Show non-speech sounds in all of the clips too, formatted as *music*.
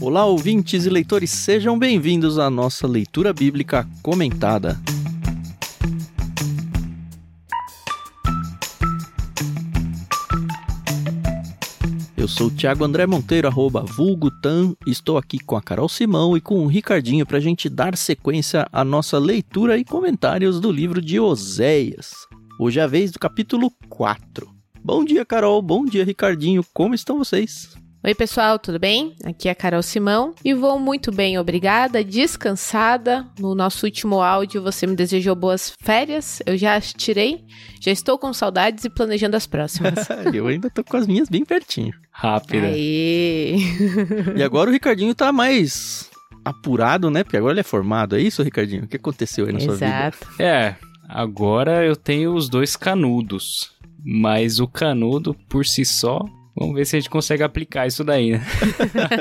Olá, ouvintes e leitores, sejam bem-vindos à nossa leitura bíblica comentada. Eu sou o Thiago André Monteiro, arroba vulgutan, estou aqui com a Carol Simão e com o Ricardinho para a gente dar sequência à nossa leitura e comentários do livro de Oséias. Hoje é a vez do capítulo 4. Bom dia, Carol, bom dia, Ricardinho, como estão vocês? Oi, pessoal, tudo bem? Aqui é a Carol Simão e vou muito bem, obrigada, descansada. No nosso último áudio você me desejou boas férias, eu já as tirei, já estou com saudades e planejando as próximas. *laughs* eu ainda tô com as minhas bem pertinho. Rápida. Aê! *laughs* E agora o Ricardinho tá mais apurado, né? Porque agora ele é formado, é isso, Ricardinho? O que aconteceu aí na sua vida? Exato. É, agora eu tenho os dois canudos. Mas o canudo por si só, vamos ver se a gente consegue aplicar isso daí, né?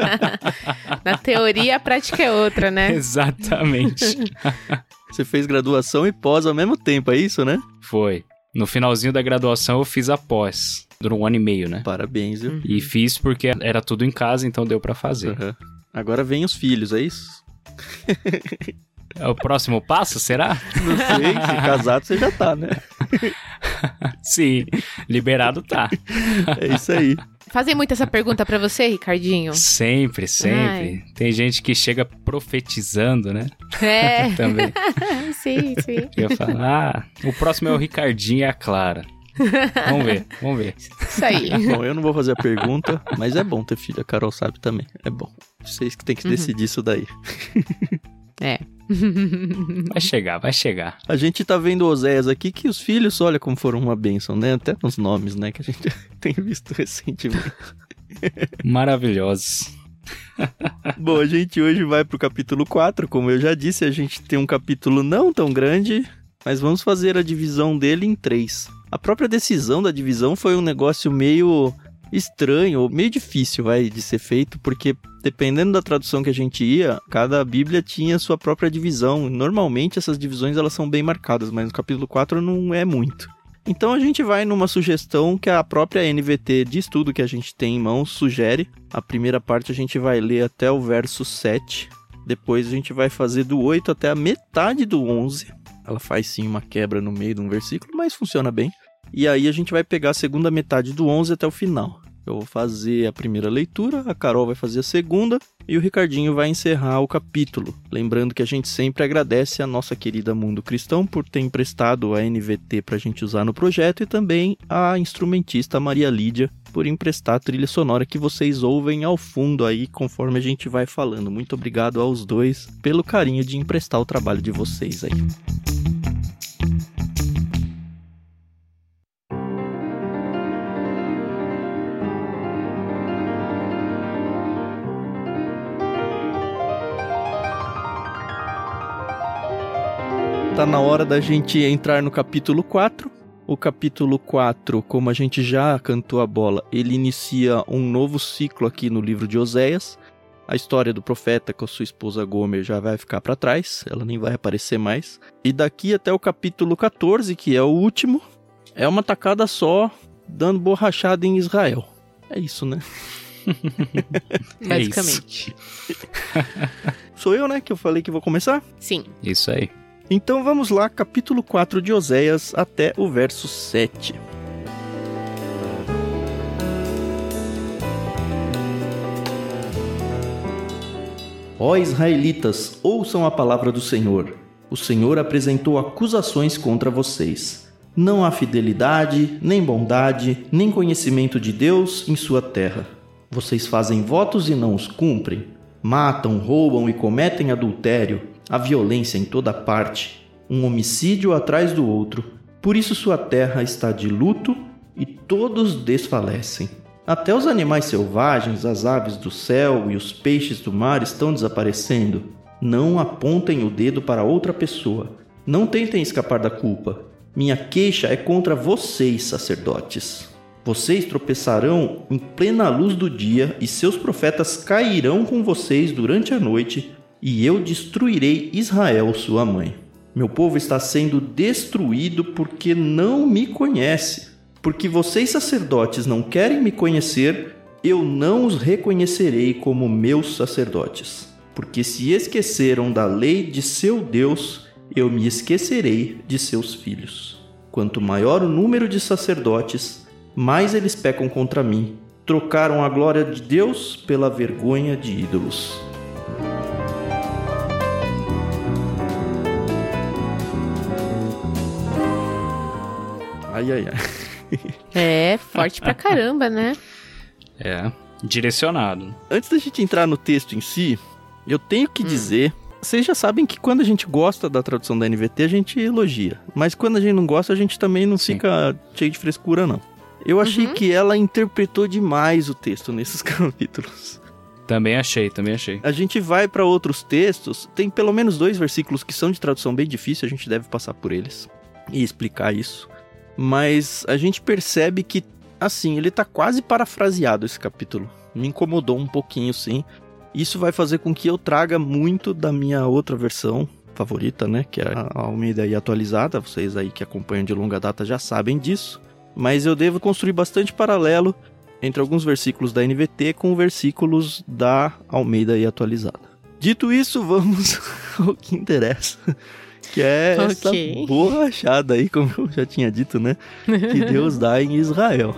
*laughs* Na teoria, a prática é outra, né? *laughs* Exatamente. *laughs* Você fez graduação e pós ao mesmo tempo, é isso, né? Foi. No finalzinho da graduação eu fiz a pós. Durou um ano e meio, né? Parabéns, viu? E fiz porque era tudo em casa, então deu pra fazer. Aham. Agora vem os filhos, é isso? É o próximo passo, será? Não sei, se casado você já tá, né? *laughs* Sim, liberado tá. É isso aí. Fazem muito essa pergunta pra você, Ricardinho? Sempre, sempre. Tem gente que chega profetizando, né? É. *laughs* Também. *laughs* sim, sim. Eu falo, ah, o próximo é o Ricardinho e a Clara. Vamos ver, vamos ver. Isso aí. Bom, eu não vou fazer a pergunta, mas é bom ter filho, a Carol sabe também. É bom. Vocês que tem que decidir isso daí. É. *laughs* Vai chegar, vai chegar. A gente tá vendo Oséias aqui que os filhos, olha como foram uma bênção, né? Até nos nomes, né? Que a gente *laughs* tem visto recentemente. *laughs* Maravilhosos. Bom, a gente hoje vai pro capítulo 4. Como eu já disse, a gente tem um capítulo não tão grande, mas vamos fazer a divisão dele em três. A própria decisão da divisão foi um negócio meio estranho, ou meio difícil, vai, de ser feito, porque dependendo da tradução que a gente ia, cada Bíblia tinha sua própria divisão. Normalmente essas divisões elas são bem marcadas, mas no capítulo 4 não é muito. Então a gente vai numa sugestão que a própria NVT de estudo que a gente tem em mãos sugere. A primeira parte a gente vai ler até o verso 7. Depois a gente vai fazer do 8 até a metade do 11. Ela faz sim uma quebra no meio de um versículo, mas funciona bem. E aí a gente vai pegar a segunda metade do 11 até o final. Eu vou fazer a primeira leitura, a Carol vai fazer a segunda e o Ricardinho vai encerrar o capítulo. Lembrando que a gente sempre agradece a nossa querida Mundo Cristão por ter emprestado a NVT para a gente usar no projeto e também a instrumentista Maria Lídia por emprestar a trilha sonora que vocês ouvem ao fundo aí conforme a gente vai falando. Muito obrigado aos dois pelo carinho de emprestar o trabalho de vocês aí. Tá na hora da gente entrar no capítulo 4. O capítulo 4, como a gente já cantou a bola, ele inicia um novo ciclo aqui no livro de Oséias. A história do profeta com a sua esposa Gomer já vai ficar para trás, ela nem vai aparecer mais. E daqui até o capítulo 14, que é o último, é uma tacada só, dando borrachada em Israel. É isso, né? *laughs* Basicamente. Sou eu, né, que eu falei que vou começar? Sim. Isso aí. Então vamos lá, capítulo 4 de Oséias até o verso 7. Ó israelitas, ouçam a palavra do Senhor. O Senhor apresentou acusações contra vocês. Não há fidelidade, nem bondade, nem conhecimento de Deus em sua terra. Vocês fazem votos e não os cumprem. Matam, roubam e cometem adultério a violência em toda parte, um homicídio atrás do outro. Por isso sua terra está de luto e todos desfalecem. Até os animais selvagens, as aves do céu e os peixes do mar estão desaparecendo. Não apontem o dedo para outra pessoa. Não tentem escapar da culpa. Minha queixa é contra vocês, sacerdotes. Vocês tropeçarão em plena luz do dia e seus profetas cairão com vocês durante a noite, e eu destruirei Israel, sua mãe. Meu povo está sendo destruído porque não me conhece. Porque vocês sacerdotes não querem me conhecer, eu não os reconhecerei como meus sacerdotes. Porque se esqueceram da lei de seu Deus, eu me esquecerei de seus filhos. Quanto maior o número de sacerdotes, mais eles pecam contra mim. Trocaram a glória de Deus pela vergonha de ídolos. Ai, ai, ai. É, forte pra caramba, né? *laughs* É, direcionado. Antes da gente entrar no texto em si, eu tenho que Hum. dizer. Vocês já sabem que quando a gente gosta da tradução da NVT, a gente elogia. Mas quando a gente não gosta, a gente também não Sim. fica cheio de frescura, não. Eu achei Uhum. que ela interpretou demais o texto nesses *laughs* capítulos. Também achei, também achei. A gente vai para outros textos, tem pelo menos dois versículos que são de tradução bem difícil, a gente deve passar por eles e explicar isso. Mas a gente percebe que, assim, ele tá quase parafraseado esse capítulo. Me incomodou um pouquinho, sim. Isso vai fazer com que eu traga muito da minha outra versão favorita, né? Que é a Almeida aí atualizada. Vocês aí que acompanham de longa data já sabem disso. Mas eu devo construir bastante paralelo entre alguns versículos da NVT com versículos da Almeida aí atualizada. Dito isso, *laughs* vamos ao que interessa. Que é essa Ok. boa achada aí, como eu já tinha dito, né? Que *laughs* Deus dá em Israel.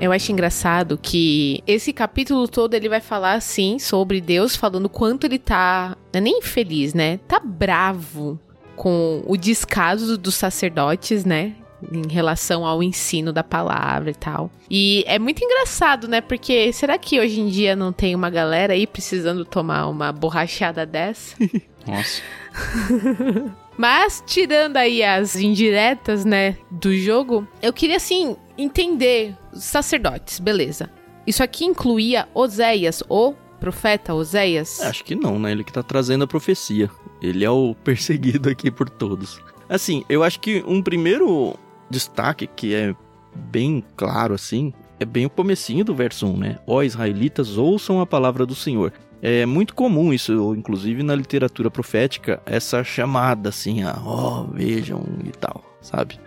Eu acho engraçado que esse capítulo todo ele vai falar assim sobre Deus falando quanto ele tá, não é nem infeliz, né? Tá bravo com o descaso dos sacerdotes, né? Em relação ao ensino da palavra e tal. E é muito engraçado, né? Porque será que hoje em dia não tem uma galera aí precisando tomar uma borrachada dessa? *laughs* Nossa. *laughs* Mas, tirando aí as indiretas, né, do jogo, eu queria, assim, entender os sacerdotes, beleza. Isso aqui incluía Oséias, o profeta Oséias? Acho que não, né? Ele que tá trazendo a profecia. Ele é o *laughs* perseguido aqui por todos. Assim, eu acho que um primeiro destaque que é bem claro assim, é bem o comecinho do verso 1, né? Ó israelitas, ouçam a palavra do Senhor. É muito comum isso, inclusive na literatura profética, essa chamada assim, a ó, vejam e tal, sabe?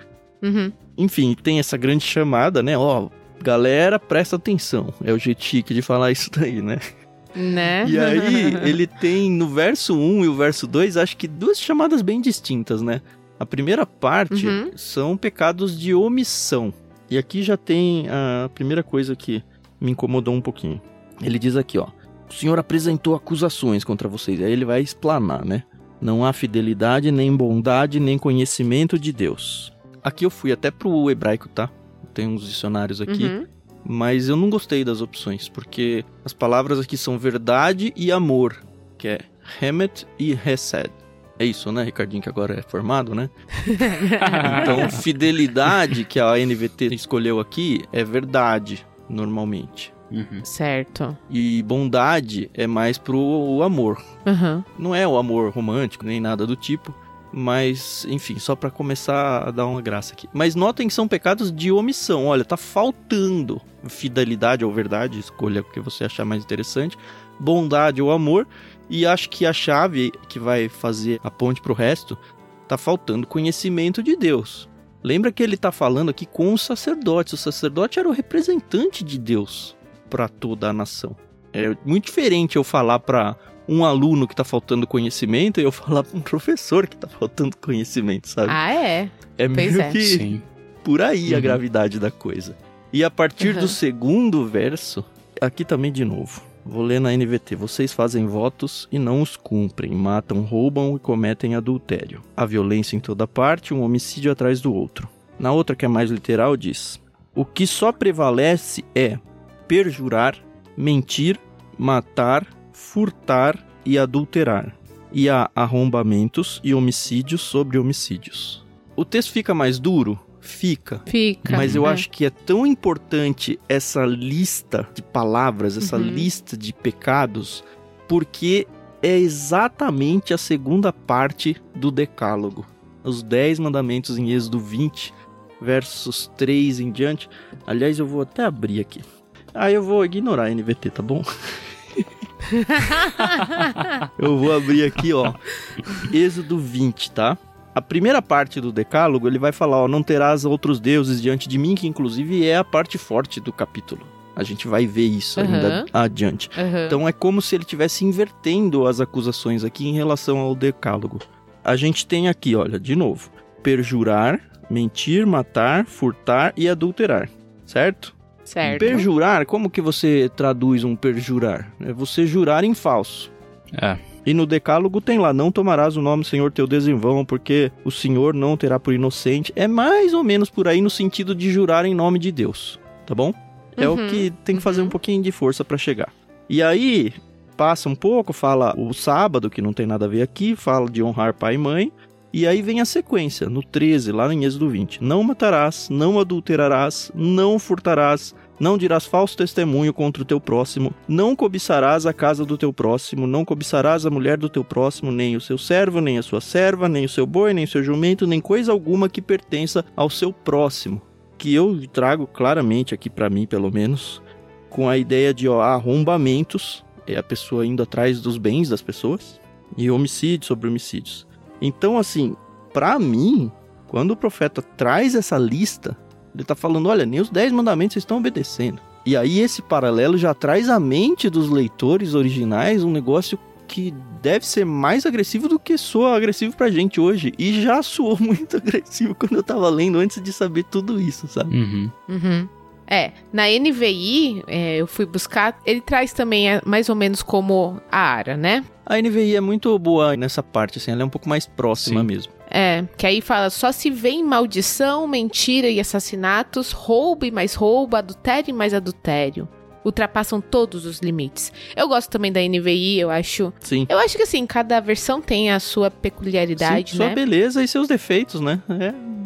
Uhum. Enfim, tem essa grande chamada, né? Ó, galera, presta atenção. É o jeito chique de falar isso daí, né? Né? E aí, *laughs* ele tem no verso 1 e o verso 2, acho que duas chamadas bem distintas, né? A primeira parte Uhum. são pecados de omissão. E aqui já tem a primeira coisa que me incomodou um pouquinho. Ele diz aqui, ó: O Senhor apresentou acusações contra vocês. Aí ele vai explanar, né? Não há fidelidade, nem bondade, nem conhecimento de Deus. Aqui eu fui até pro hebraico, tá? Tem uns dicionários aqui Uhum. mas eu não gostei das opções, porque as palavras aqui são verdade e amor, que é Hemet e Hesed. É isso, né, Ricardinho, que agora é formado, né? *laughs* Então, fidelidade, que a NVT escolheu aqui, é verdade, normalmente. Uhum. Certo. E bondade é mais pro amor. Uhum. Não é o amor romântico, nem nada do tipo. Mas, enfim, só pra começar a dar uma graça aqui. Mas notem que são pecados de omissão. Olha, tá faltando fidelidade ou verdade, escolha o que você achar mais interessante. Bondade ou amor. E acho que a chave que vai fazer a ponte pro resto tá faltando conhecimento de Deus. Lembra que ele tá falando aqui com os sacerdotes. O sacerdote era o representante de Deus para toda a nação. É muito diferente eu falar para um aluno que tá faltando conhecimento e eu *laughs* falar pra um professor que tá faltando conhecimento, sabe? Ah, é. é pois meio é. que Sim. por aí a Uhum. gravidade da coisa. E a partir Uhum. do segundo verso, aqui também de novo. Vou ler na NVT. Vocês fazem votos e não os cumprem, matam, roubam e cometem adultério. A violência em toda parte, um homicídio atrás do outro. Na outra, que é mais literal, diz: O que só prevalece é perjurar, mentir, matar, furtar e adulterar. E há arrombamentos e homicídios sobre homicídios. O texto fica mais duro? Fica. Fica. Mas eu É. acho que é tão importante essa lista de palavras, essa Uhum. lista de pecados, porque é exatamente a segunda parte do Decálogo. Os Dez Mandamentos em Êxodo 20, versos 3 em diante. Aliás, eu vou até abrir aqui. Ah, eu vou ignorar a NVT, tá bom? *laughs* Eu vou abrir aqui, ó. Êxodo 20, tá? A primeira parte do decálogo, ele vai falar, ó, não terás outros deuses diante de mim, que inclusive é a parte forte do capítulo. A gente vai ver isso Uhum. ainda adiante. Aham. Então é como se ele estivesse invertendo as acusações aqui em relação ao decálogo. A gente tem aqui, olha, de novo: perjurar, mentir, matar, furtar e adulterar, certo? certo. Perjurar, como que você traduz um perjurar? É você jurar em falso. É. E no decálogo tem lá, não tomarás o nome do Senhor teu Deus em vão, porque o Senhor não terá por inocente. É mais ou menos por aí no sentido de jurar em nome de Deus, tá bom? É Uhum, o que tem que fazer uhum. um pouquinho de força pra chegar. E aí, passa um pouco, fala o sábado, que não tem nada a ver aqui, fala de honrar pai e mãe. E aí vem a sequência, no 13, lá em Êxodo 20. Não matarás, não adulterarás, não furtarás, não dirás falso testemunho contra o teu próximo, não cobiçarás a casa do teu próximo, não cobiçarás a mulher do teu próximo, nem o seu servo, nem a sua serva, nem o seu boi, nem o seu jumento, nem coisa alguma que pertença ao seu próximo. Que eu trago claramente aqui pra mim, pelo menos, com a ideia de ó, arrombamentos, é a pessoa indo atrás dos bens das pessoas, e homicídios sobre homicídios. Então, assim, pra mim, quando o profeta traz essa lista, ele tá falando, olha, nem os 10 mandamentos vocês estão obedecendo. E aí esse paralelo já traz à mente dos leitores originais um negócio que deve ser mais agressivo do que soa agressivo pra gente hoje. E já soou *laughs* muito agressivo quando eu tava lendo antes de saber tudo isso, sabe? Uhum. Uhum. É, na NVI, é, eu fui buscar, ele traz também é, mais ou menos como a Ara, né? A NVI é muito boa nessa parte, assim, ela é um pouco mais próxima Sim. mesmo. É, que aí fala, só se vê em maldição, mentira e assassinatos, roubo e mais roubo, adultério e mais adultério. Ultrapassam todos os limites. Eu gosto também da NVI, eu acho. Sim. Eu acho que assim, cada versão tem a sua peculiaridade, Sim, né? Sua beleza e seus defeitos, né?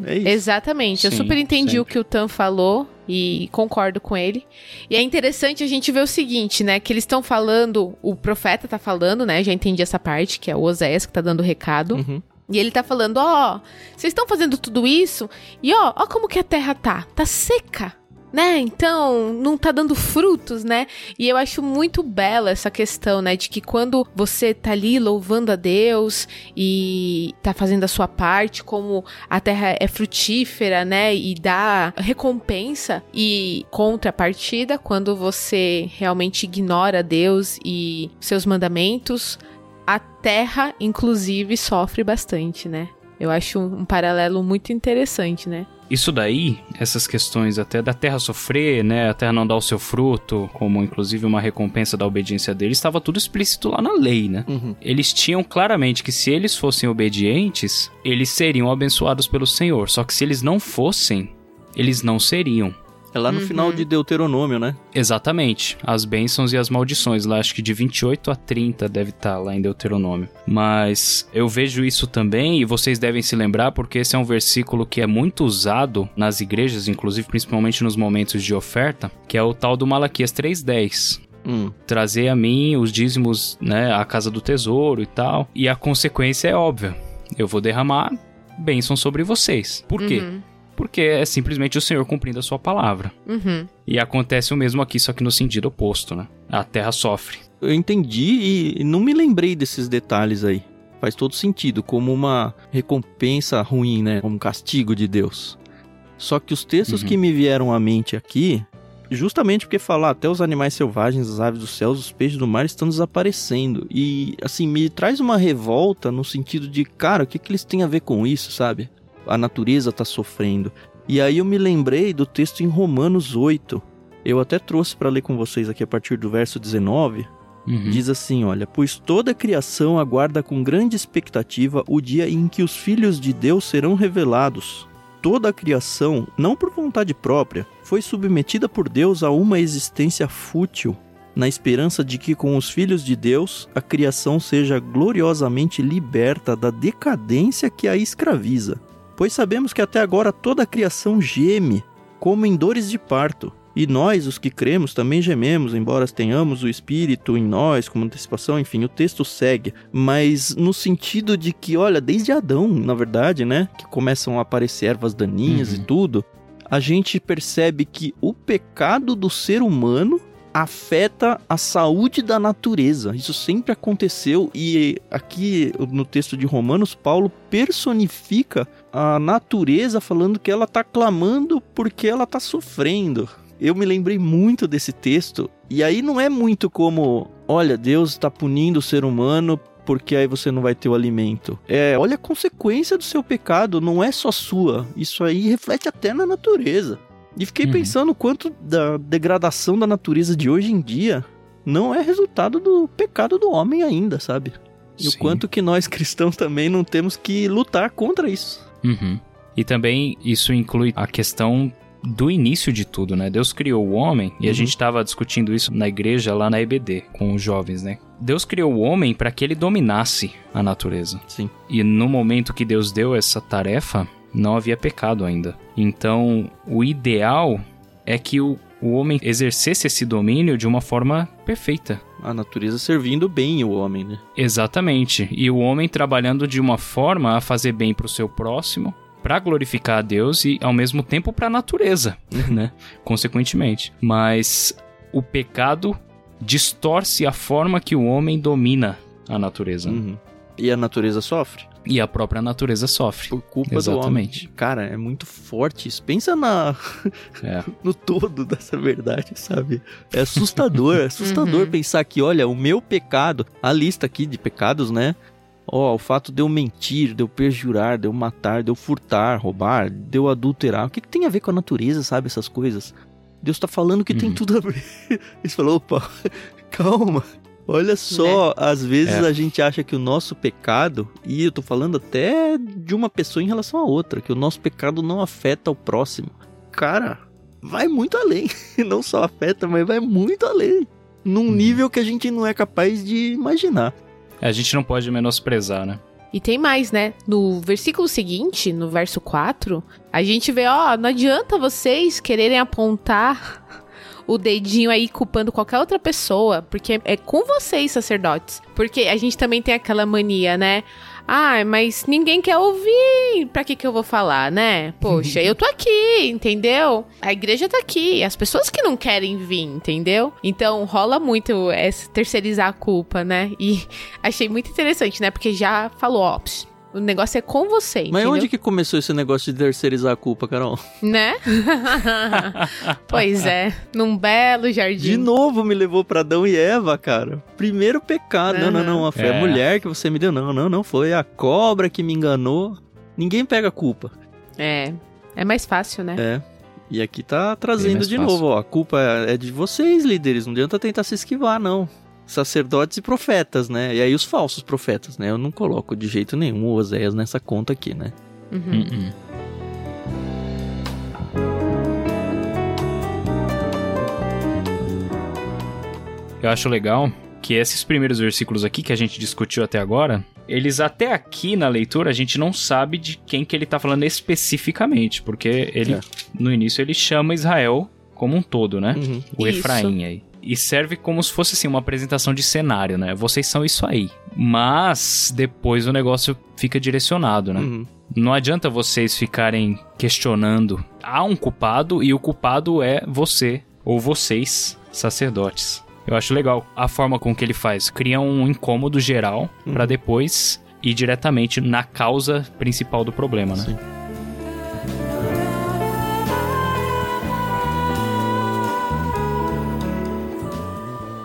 É, é isso. Exatamente. eu Sim, super entendi o sempre. que o Tan falou e concordo com ele. E é interessante a gente ver o seguinte, né? Que eles estão falando, o profeta tá falando, né? Já entendi essa parte, que é o Oséias que tá dando o recado. Uhum. E ele tá falando, ó, vocês estão fazendo tudo isso e ó, ó como que a terra tá, tá seca, né? Então, não tá dando frutos, né? E eu acho muito bela essa questão, né, de que quando você tá ali louvando a Deus e tá fazendo a sua parte, como a terra é frutífera, né, e dá recompensa e contrapartida quando você realmente ignora Deus e seus mandamentos, a terra, inclusive, sofre bastante, né? Eu acho um, paralelo muito interessante, né? Isso daí, essas questões até da terra sofrer, né, a terra não dar o seu fruto, como inclusive uma recompensa da obediência deles, estava tudo explícito lá na lei, né? Uhum. Eles tinham claramente que se eles fossem obedientes, eles seriam abençoados pelo Senhor. Só que se eles não fossem, eles não seriam. É lá no Uhum. final de Deuteronômio, né? Exatamente. As bênçãos e as maldições. Lá acho que de 28 a 30 deve estar lá em Deuteronômio. Mas eu vejo isso também e vocês devem se lembrar porque esse é um versículo que é muito usado nas igrejas, inclusive principalmente nos momentos de oferta, que é o tal do Malaquias 3:10 Hum. trazer a mim os dízimos, né, à casa do tesouro e tal. E a consequência é óbvia. Eu vou derramar bênção sobre vocês. Por quê? Uhum, Porque é simplesmente o Senhor cumprindo a sua palavra. uhum. E acontece o mesmo aqui, só que no sentido oposto, né? A terra sofre. Eu entendi e não me lembrei desses detalhes aí. Faz todo sentido, como uma recompensa ruim, né? Como um castigo de Deus. Só que os textos Uhum. que me vieram à mente aqui, justamente porque falar até os animais selvagens, as aves dos céus, os peixes do mar estão desaparecendo. E, assim, me traz uma revolta no sentido de, cara, o que, que eles têm a ver com isso, sabe? A natureza tá sofrendo. E aí eu me lembrei do texto em Romanos 8. Eu até trouxe para ler com vocês aqui a partir do verso 19. Uhum. Diz assim, olha, pois toda a criação aguarda com grande expectativa o dia em que os filhos de Deus serão revelados. Toda a criação, não por vontade própria, foi submetida por Deus a uma existência fútil, na esperança de que com os filhos de Deus a criação seja gloriosamente liberta da decadência que a escraviza. Pois sabemos que até agora toda a criação geme, como em dores de parto. E nós, os que cremos, também gememos, embora tenhamos o Espírito em nós como antecipação, enfim, o texto segue. Mas no sentido de que, olha, desde Adão, na verdade, né? Que começam a aparecer ervas daninhas Uhum. e tudo, a gente percebe que o pecado do ser humano afeta a saúde da natureza. Isso sempre aconteceu e aqui no texto de Romanos, Paulo personifica a natureza falando que ela está clamando porque ela está sofrendo. Eu me lembrei muito desse texto e aí não é muito como, olha, Deus está punindo o ser humano porque aí você não vai ter o alimento. É, olha a consequência do seu pecado, não é só sua. Isso aí reflete até na natureza. E fiquei uhum. pensando quanto da degradação da natureza de hoje em dia não é resultado do pecado do homem ainda, sabe? E Sim. o quanto que nós cristãos também não temos que lutar contra isso. Uhum. E também isso inclui a questão do início de tudo, né? Deus criou o homem e uhum. a gente estava discutindo isso na igreja lá na EBD com os jovens, né? Deus criou o homem para que ele dominasse a natureza. Sim. E no momento que Deus deu essa tarefa, não havia pecado ainda. Então, o ideal é que o, o homem exercesse esse domínio de uma forma perfeita. A natureza servindo bem o homem, né? Exatamente. E o homem trabalhando de uma forma a fazer bem para o seu próximo, para glorificar a Deus e ao mesmo tempo para a natureza, né? Consequentemente. Mas o pecado distorce a forma que o homem domina a natureza. Uhum. E a natureza sofre? E a própria natureza sofre. Por culpa Exatamente. do homem. Cara, é muito forte isso. Pensa na... É. *laughs* no todo dessa verdade, sabe? É assustador, é *laughs* assustador uhum. pensar que, olha, o meu pecado, a lista aqui de pecados, né? Ó, oh, o fato de eu mentir, de eu perjurar, de eu matar, de eu furtar, roubar, de eu adulterar. O que, que tem a ver com a natureza, sabe? Essas coisas. Deus tá falando que uhum. tem tudo a ver. *laughs* Ele falou, opa, calma. Olha só, né? às vezes é. a gente acha que o nosso pecado, e eu tô falando até de uma pessoa em relação a outra, que o nosso pecado não afeta o próximo. Cara, vai muito além. *laughs* Não só afeta, mas vai muito além. Num hum. nível que a gente não é capaz de imaginar. É, a gente não pode menosprezar, né? E tem mais, né? No versículo seguinte, no verso 4, a gente vê, ó, não adianta vocês quererem apontar o dedinho aí culpando qualquer outra pessoa, porque é com vocês, sacerdotes. Porque a gente também tem aquela mania, né? Ah, mas ninguém quer ouvir. Pra que que eu vou falar, né? Poxa, eu tô aqui, entendeu? A igreja tá aqui. As pessoas que não querem vir, entendeu? Então rola muito essa terceirizar a culpa, né? E *laughs* achei muito interessante, né? Porque já falou, ó, o negócio é com você, Mas entendeu? onde que começou esse negócio de terceirizar a culpa, Carol? Né? *laughs* pois é, num belo jardim. De novo me levou para Adão e Eva, cara. Primeiro pecado. Uhum. Não, não, não. Foi é. a mulher que você me deu. Não, não, não. Foi a cobra que me enganou. Ninguém pega a culpa. É. É mais fácil, né? É. E aqui tá trazendo de fácil. novo, ó. A culpa é de vocês, líderes. Não adianta tentar se esquivar, não sacerdotes e profetas, né? E aí os falsos profetas, né? Eu não coloco de jeito nenhum o Oséias nessa conta aqui, né? Uhum. Uh -uh. Eu acho legal que esses primeiros versículos aqui que a gente discutiu até agora, eles até aqui na leitura a gente não sabe de quem que ele tá falando especificamente, porque ele é. no início ele chama Israel como um todo, né? Uhum. O Isso. Efraim aí e serve como se fosse assim uma apresentação de cenário, né? Vocês são isso aí. Mas depois o negócio fica direcionado, né? Uhum. Não adianta vocês ficarem questionando. Há um culpado e o culpado é você ou vocês, sacerdotes. Eu acho legal a forma com que ele faz. Cria um incômodo geral uhum. para depois ir diretamente na causa principal do problema, né? Sim.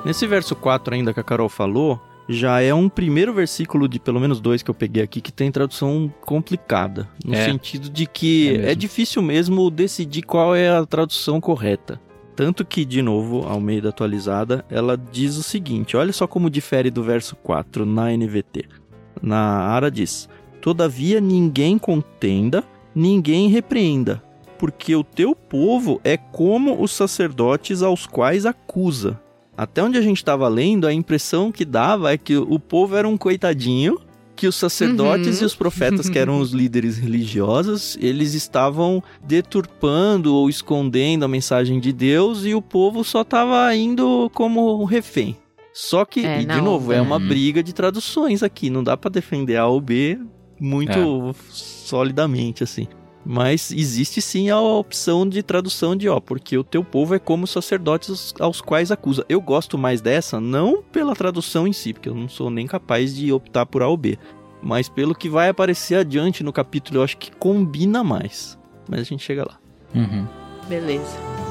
Nesse verso 4 ainda que a Carol falou, já é um primeiro versículo de pelo menos dois que eu peguei aqui que tem tradução complicada. No é. sentido de que é, é, difícil mesmo decidir qual é a tradução correta. Tanto que, de novo, ao meio da atualizada, ela diz o seguinte: olha só como difere do verso 4 na NVT. Na Ara diz: Todavia ninguém contenda, ninguém repreenda, porque o teu povo é como os sacerdotes aos quais acusa até onde a gente estava lendo, a impressão que dava é que o povo era um coitadinho, que os sacerdotes uhum. e os profetas, que eram os *laughs* líderes religiosos, eles estavam deturpando ou escondendo a mensagem de Deus e o povo só estava indo como um refém. Só que, é, e de novo, é uma uhum. briga de traduções aqui, não dá para defender A ou B muito é. solidamente assim. Mas existe sim a opção de tradução de, ó, porque o teu povo é como os sacerdotes aos quais acusa. Eu gosto mais dessa, não pela tradução em si, porque eu não sou nem capaz de optar por A ou B, mas pelo que vai aparecer adiante no capítulo, eu acho que combina mais. Mas a gente chega lá. Uhum. Beleza.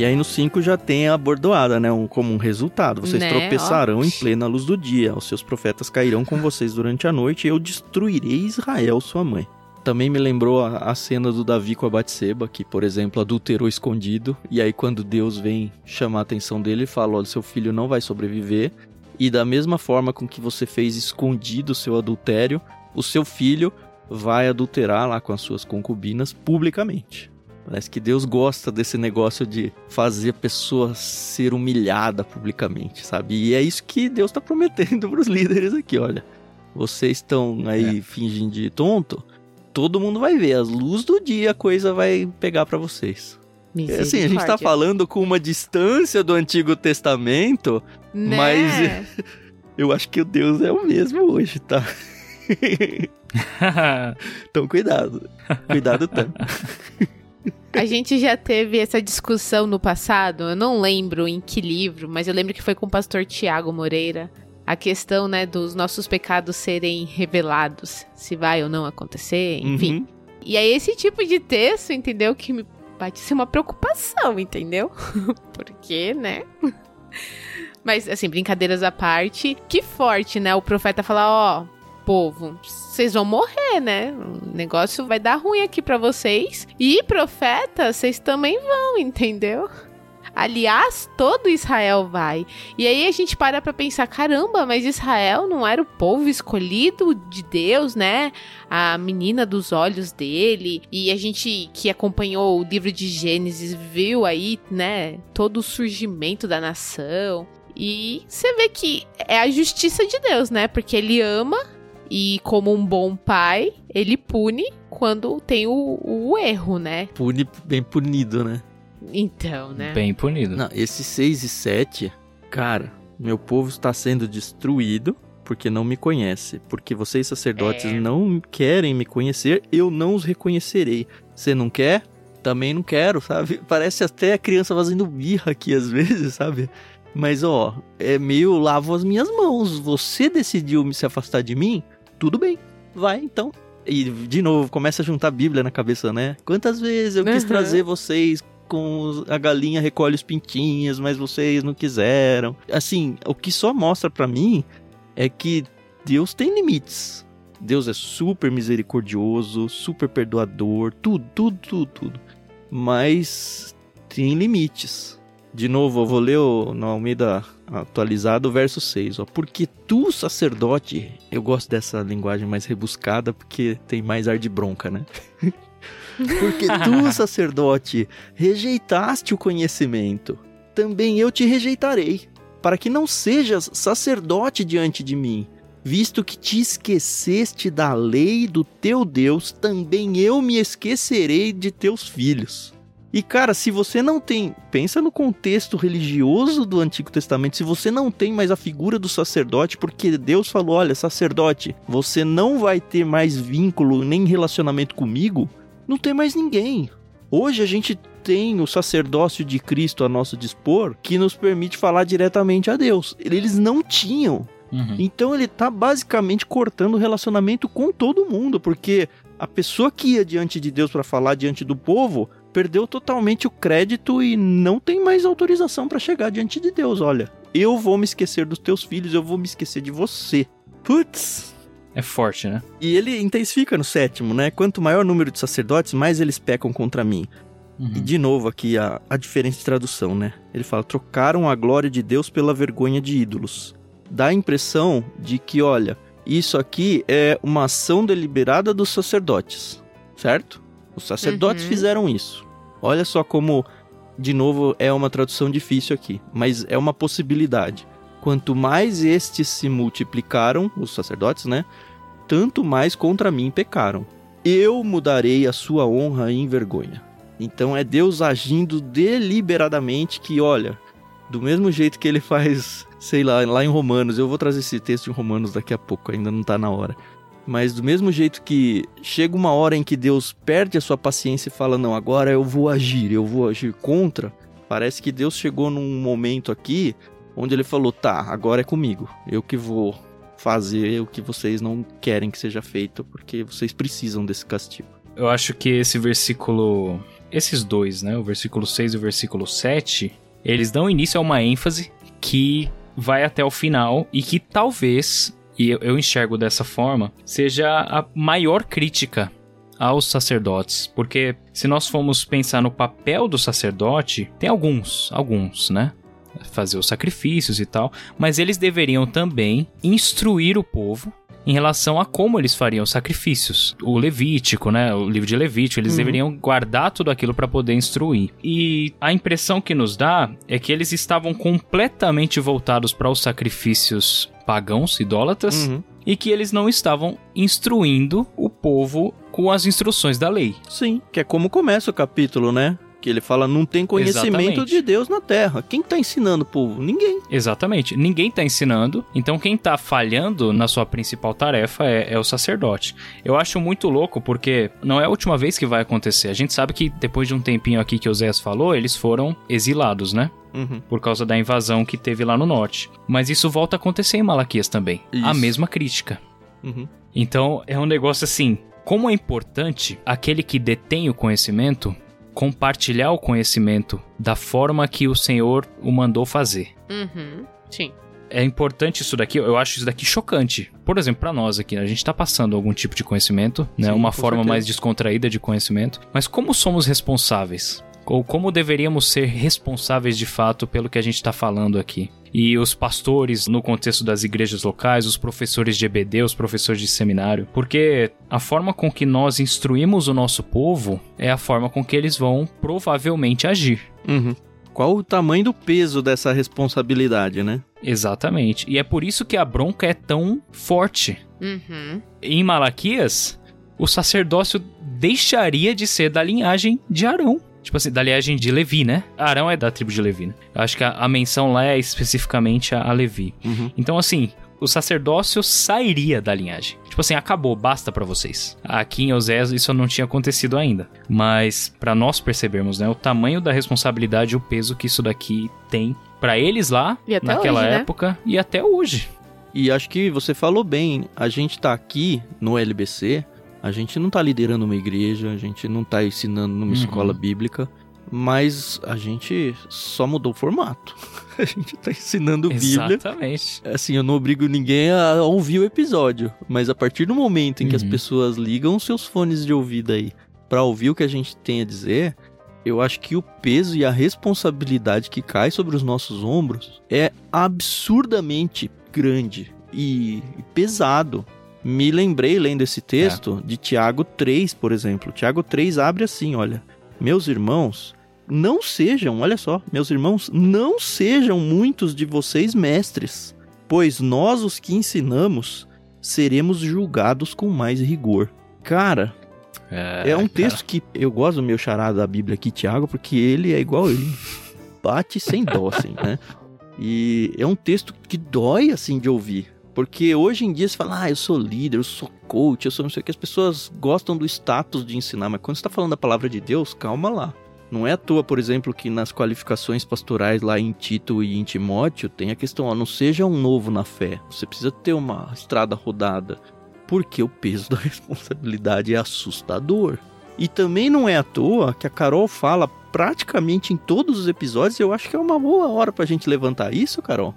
E aí no 5 já tem a bordoada, né? Um, como um resultado. Vocês Né? tropeçarão Ó. em plena luz do dia. Os seus profetas cairão com vocês durante a noite e eu destruirei Israel, sua mãe. Também me lembrou a, a cena do Davi com a Batseba, que, por exemplo, adulterou escondido. E aí quando Deus vem chamar a atenção dele, ele fala, olha, seu filho não vai sobreviver. E da mesma forma com que você fez escondido o seu adultério, o seu filho vai adulterar lá com as suas concubinas publicamente. Parece que Deus gosta desse negócio de fazer a pessoa ser humilhada publicamente, sabe? E é isso que Deus está prometendo *laughs* para os líderes aqui, olha. Vocês estão aí fingindo de tonto, todo mundo vai ver, as luzes do dia a coisa vai pegar para vocês. É Assim, a gente tá Misericórdia. falando com uma distância do Antigo Testamento, Né? mas- *laughs* eu acho que o Deus é o mesmo hoje, tá? *laughs* então cuidado, cuidado tanto. A gente já teve essa discussão no passado, eu não lembro em que livro, mas eu lembro que foi com o pastor Tiago Moreira. A questão, né, dos nossos pecados serem revelados, se vai ou não acontecer, enfim. Uhum. E é esse tipo de texto, entendeu, que me pode ser uma preocupação, entendeu? *laughs* Porque, né? Mas, assim, brincadeiras à parte, que forte, né? O profeta falar, ó, povo, vocês vão morrer, né? O negócio vai dar ruim aqui pra vocês. E, profeta, vocês também vão, entendeu? Aliás, todo Israel vai. E aí a gente para pra pensar, caramba, mas Israel não era o povo escolhido de Deus, né? A menina dos olhos dele. E a gente que acompanhou o livro de Gênesis viu aí, né, todo o surgimento da nação. E você vê que é a justiça de Deus, né? Porque ele ama e como um bom pai, ele pune quando tem o, o erro, né? Pune, bem punido, né? Então, né? Bem punido. Não, esses 6 e 7, cara, meu povo está sendo destruído porque não me conhece. Porque vocês, sacerdotes, É. não querem me conhecer, eu não os reconhecerei. Você não quer? Também não quero, sabe? *laughs* Parece até a criança fazendo birra aqui às vezes, sabe? Mas ó, é meio lavo as minhas mãos. Você decidiu me se afastar de mim? Tudo bem, vai então. E de novo, começa a juntar a Bíblia na cabeça, né? Quantas vezes eu quis Uhum. trazer vocês com a galinha recolhe os pintinhos, mas vocês não quiseram. Assim, o que só mostra pra mim é que Deus tem limites. Deus é super misericordioso, super perdoador, tudo, tudo, tudo, tudo. Mas tem limites. De novo, eu vou ler o, no Almeida atualizado, o verso 6. Ó, porque tu, sacerdote, eu gosto dessa linguagem mais rebuscada porque tem mais ar de bronca, né? *laughs* porque tu, sacerdote, rejeitaste o conhecimento, também eu te rejeitarei, para que não sejas sacerdote diante de mim. Visto que te esqueceste da lei do teu Deus, também eu me esquecerei de teus filhos. E cara, se você não tem, pensa no contexto religioso do Antigo Testamento, se você não tem mais a figura do sacerdote, porque Deus falou: olha, sacerdote, você não vai ter mais vínculo nem relacionamento comigo, não tem mais ninguém. Hoje a gente tem o sacerdócio de Cristo a nosso dispor que nos permite falar diretamente a Deus. Eles não tinham. Uhum. Então ele tá basicamente cortando o relacionamento com todo mundo, porque a pessoa que ia diante de Deus para falar diante do povo perdeu totalmente o crédito e não tem mais autorização para chegar diante de Deus. Olha, eu vou me esquecer dos teus filhos, eu vou me esquecer de você. Putz. É forte, né? E ele intensifica no sétimo, né? Quanto maior o número de sacerdotes, mais eles pecam contra mim. Uhum. E de novo aqui a, a diferença de tradução, né? Ele fala: trocaram a glória de Deus pela vergonha de ídolos. Dá a impressão de que, olha, isso aqui é uma ação deliberada dos sacerdotes, certo? Os sacerdotes Uhum. fizeram isso. Olha só como, de novo, é uma tradução difícil aqui, mas é uma possibilidade. Quanto mais estes se multiplicaram, os sacerdotes, né? Tanto mais contra mim pecaram. Eu mudarei a sua honra em vergonha. Então é Deus agindo deliberadamente que, olha, do mesmo jeito que ele faz sei lá, lá em Romanos, eu vou trazer esse texto em Romanos daqui a pouco, ainda não tá na hora. Mas do mesmo jeito que chega uma hora em que Deus perde a sua paciência e fala: Não, agora eu vou agir, eu vou agir contra. Parece que Deus chegou num momento aqui onde ele falou: Tá, agora é comigo. Eu que vou fazer o que vocês não querem que seja feito, porque vocês precisam desse castigo. Eu acho que esse versículo. Esses dois, né? O versículo 6 e o versículo 7, eles dão início a uma ênfase que vai até o final e que talvez e eu enxergo dessa forma, seja a maior crítica aos sacerdotes, porque se nós formos pensar no papel do sacerdote, tem alguns, alguns, né? Fazer os sacrifícios e tal, mas eles deveriam também instruir o povo em relação a como eles fariam os sacrifícios. O Levítico, né? O livro de Levítico, eles uhum. deveriam guardar tudo aquilo para poder instruir. E a impressão que nos dá é que eles estavam completamente voltados para os sacrifícios pagãos, idólatras, uhum. e que eles não estavam instruindo o povo com as instruções da lei. Sim, que é como começa o capítulo, né? Que ele fala, não tem conhecimento Exatamente. de Deus na Terra. Quem está ensinando o povo? Ninguém. Exatamente. Ninguém está ensinando. Então quem está falhando na sua principal tarefa é, é, o sacerdote. Eu acho muito louco porque não é a última vez que vai acontecer. A gente sabe que depois de um tempinho aqui que o Zéas falou, eles foram exilados, né? Uhum. Por causa da invasão que teve lá no norte. Mas isso volta a acontecer em Malaquias também. Isso. A mesma crítica. Uhum. Então é um negócio assim. Como é importante aquele que detém o conhecimento compartilhar o conhecimento da forma que o Senhor o mandou fazer. Uhum. Sim. É importante isso daqui, eu acho isso daqui chocante. Por exemplo, para nós aqui, a gente tá passando algum tipo de conhecimento, né? Sim, Uma forma certeza. mais descontraída de conhecimento. Mas como somos responsáveis? Ou como deveríamos ser responsáveis de fato pelo que a gente está falando aqui? e os pastores no contexto das igrejas locais, os professores de EBD, os professores de seminário, porque a forma com que nós instruímos o nosso povo é a forma com que eles vão provavelmente agir. Uhum. Qual o tamanho do peso dessa responsabilidade, né? Exatamente. E é por isso que a bronca é tão forte. Uhum. Em Malaquias, o sacerdócio deixaria de ser da linhagem de Arão. Tipo assim, da linhagem de Levi, né? Arão é da tribo de Levi, né? Eu acho que a, a menção lá é especificamente a, a Levi. Uhum. Então, assim, o sacerdócio sairia da linhagem. Tipo assim, acabou, basta para vocês. Aqui em Osés isso não tinha acontecido ainda. Mas para nós percebermos, né, o tamanho da responsabilidade e o peso que isso daqui tem para eles lá naquela hoje, né? época né? e até hoje. E acho que você falou bem, a gente tá aqui no LBC a gente não está liderando uma igreja, a gente não está ensinando numa uhum. escola bíblica, mas a gente só mudou o formato. *laughs* a gente está ensinando Bíblia. Exatamente. Assim, eu não obrigo ninguém a ouvir o episódio, mas a partir do momento em que as uhum. pessoas ligam seus fones de ouvido aí para ouvir o que a gente tem a dizer, eu acho que o peso e a responsabilidade que cai sobre os nossos ombros é absurdamente grande e pesado. Me lembrei, lendo esse texto, é. de Tiago 3, por exemplo. Tiago 3 abre assim, olha. Meus irmãos, não sejam, olha só, meus irmãos, não sejam muitos de vocês mestres, pois nós os que ensinamos seremos julgados com mais rigor. Cara, é, é um texto cara. que eu gosto do meu charado da Bíblia aqui, Tiago, porque ele é igual ele. Bate sem dó, assim, né? E é um texto que dói, assim, de ouvir. Porque hoje em dia você fala, ah, eu sou líder, eu sou coach, eu sou não sei o que. As pessoas gostam do status de ensinar, mas quando você está falando da palavra de Deus, calma lá. Não é à toa, por exemplo, que nas qualificações pastorais lá em Tito e em Timóteo tem a questão, ó, não seja um novo na fé. Você precisa ter uma estrada rodada. Porque o peso *laughs* da responsabilidade é assustador. E também não é à toa que a Carol fala praticamente em todos os episódios, eu acho que é uma boa hora pra gente levantar isso, Carol.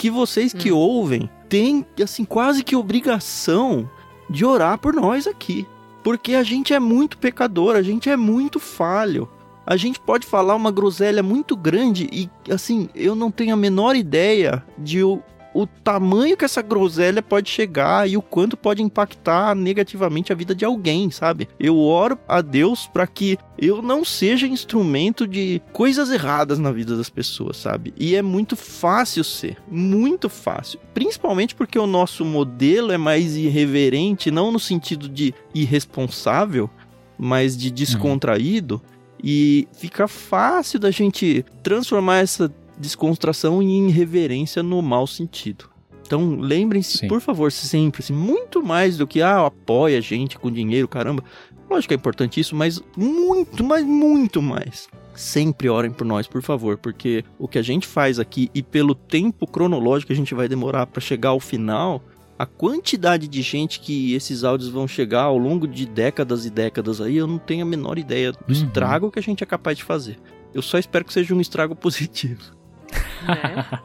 Que vocês que hum. ouvem tem, assim, quase que obrigação de orar por nós aqui. Porque a gente é muito pecador, a gente é muito falho. A gente pode falar uma groselha muito grande e, assim, eu não tenho a menor ideia de o tamanho que essa groselha pode chegar e o quanto pode impactar negativamente a vida de alguém, sabe? Eu oro a Deus para que eu não seja instrumento de coisas erradas na vida das pessoas, sabe? E é muito fácil ser, muito fácil. Principalmente porque o nosso modelo é mais irreverente, não no sentido de irresponsável, mas de descontraído. Uhum. E fica fácil da gente transformar essa descontração e em reverência no mau sentido. Então, lembrem-se, por favor, sempre, assim, muito mais do que, ah, apoia a gente com dinheiro, caramba. Lógico que é importante isso, mas muito, mas muito mais. Sempre orem por nós, por favor, porque o que a gente faz aqui e pelo tempo cronológico que a gente vai demorar para chegar ao final, a quantidade de gente que esses áudios vão chegar ao longo de décadas e décadas aí, eu não tenho a menor ideia do Uhum. estrago que a gente é capaz de fazer. Eu só espero que seja um estrago *laughs* positivo. Né?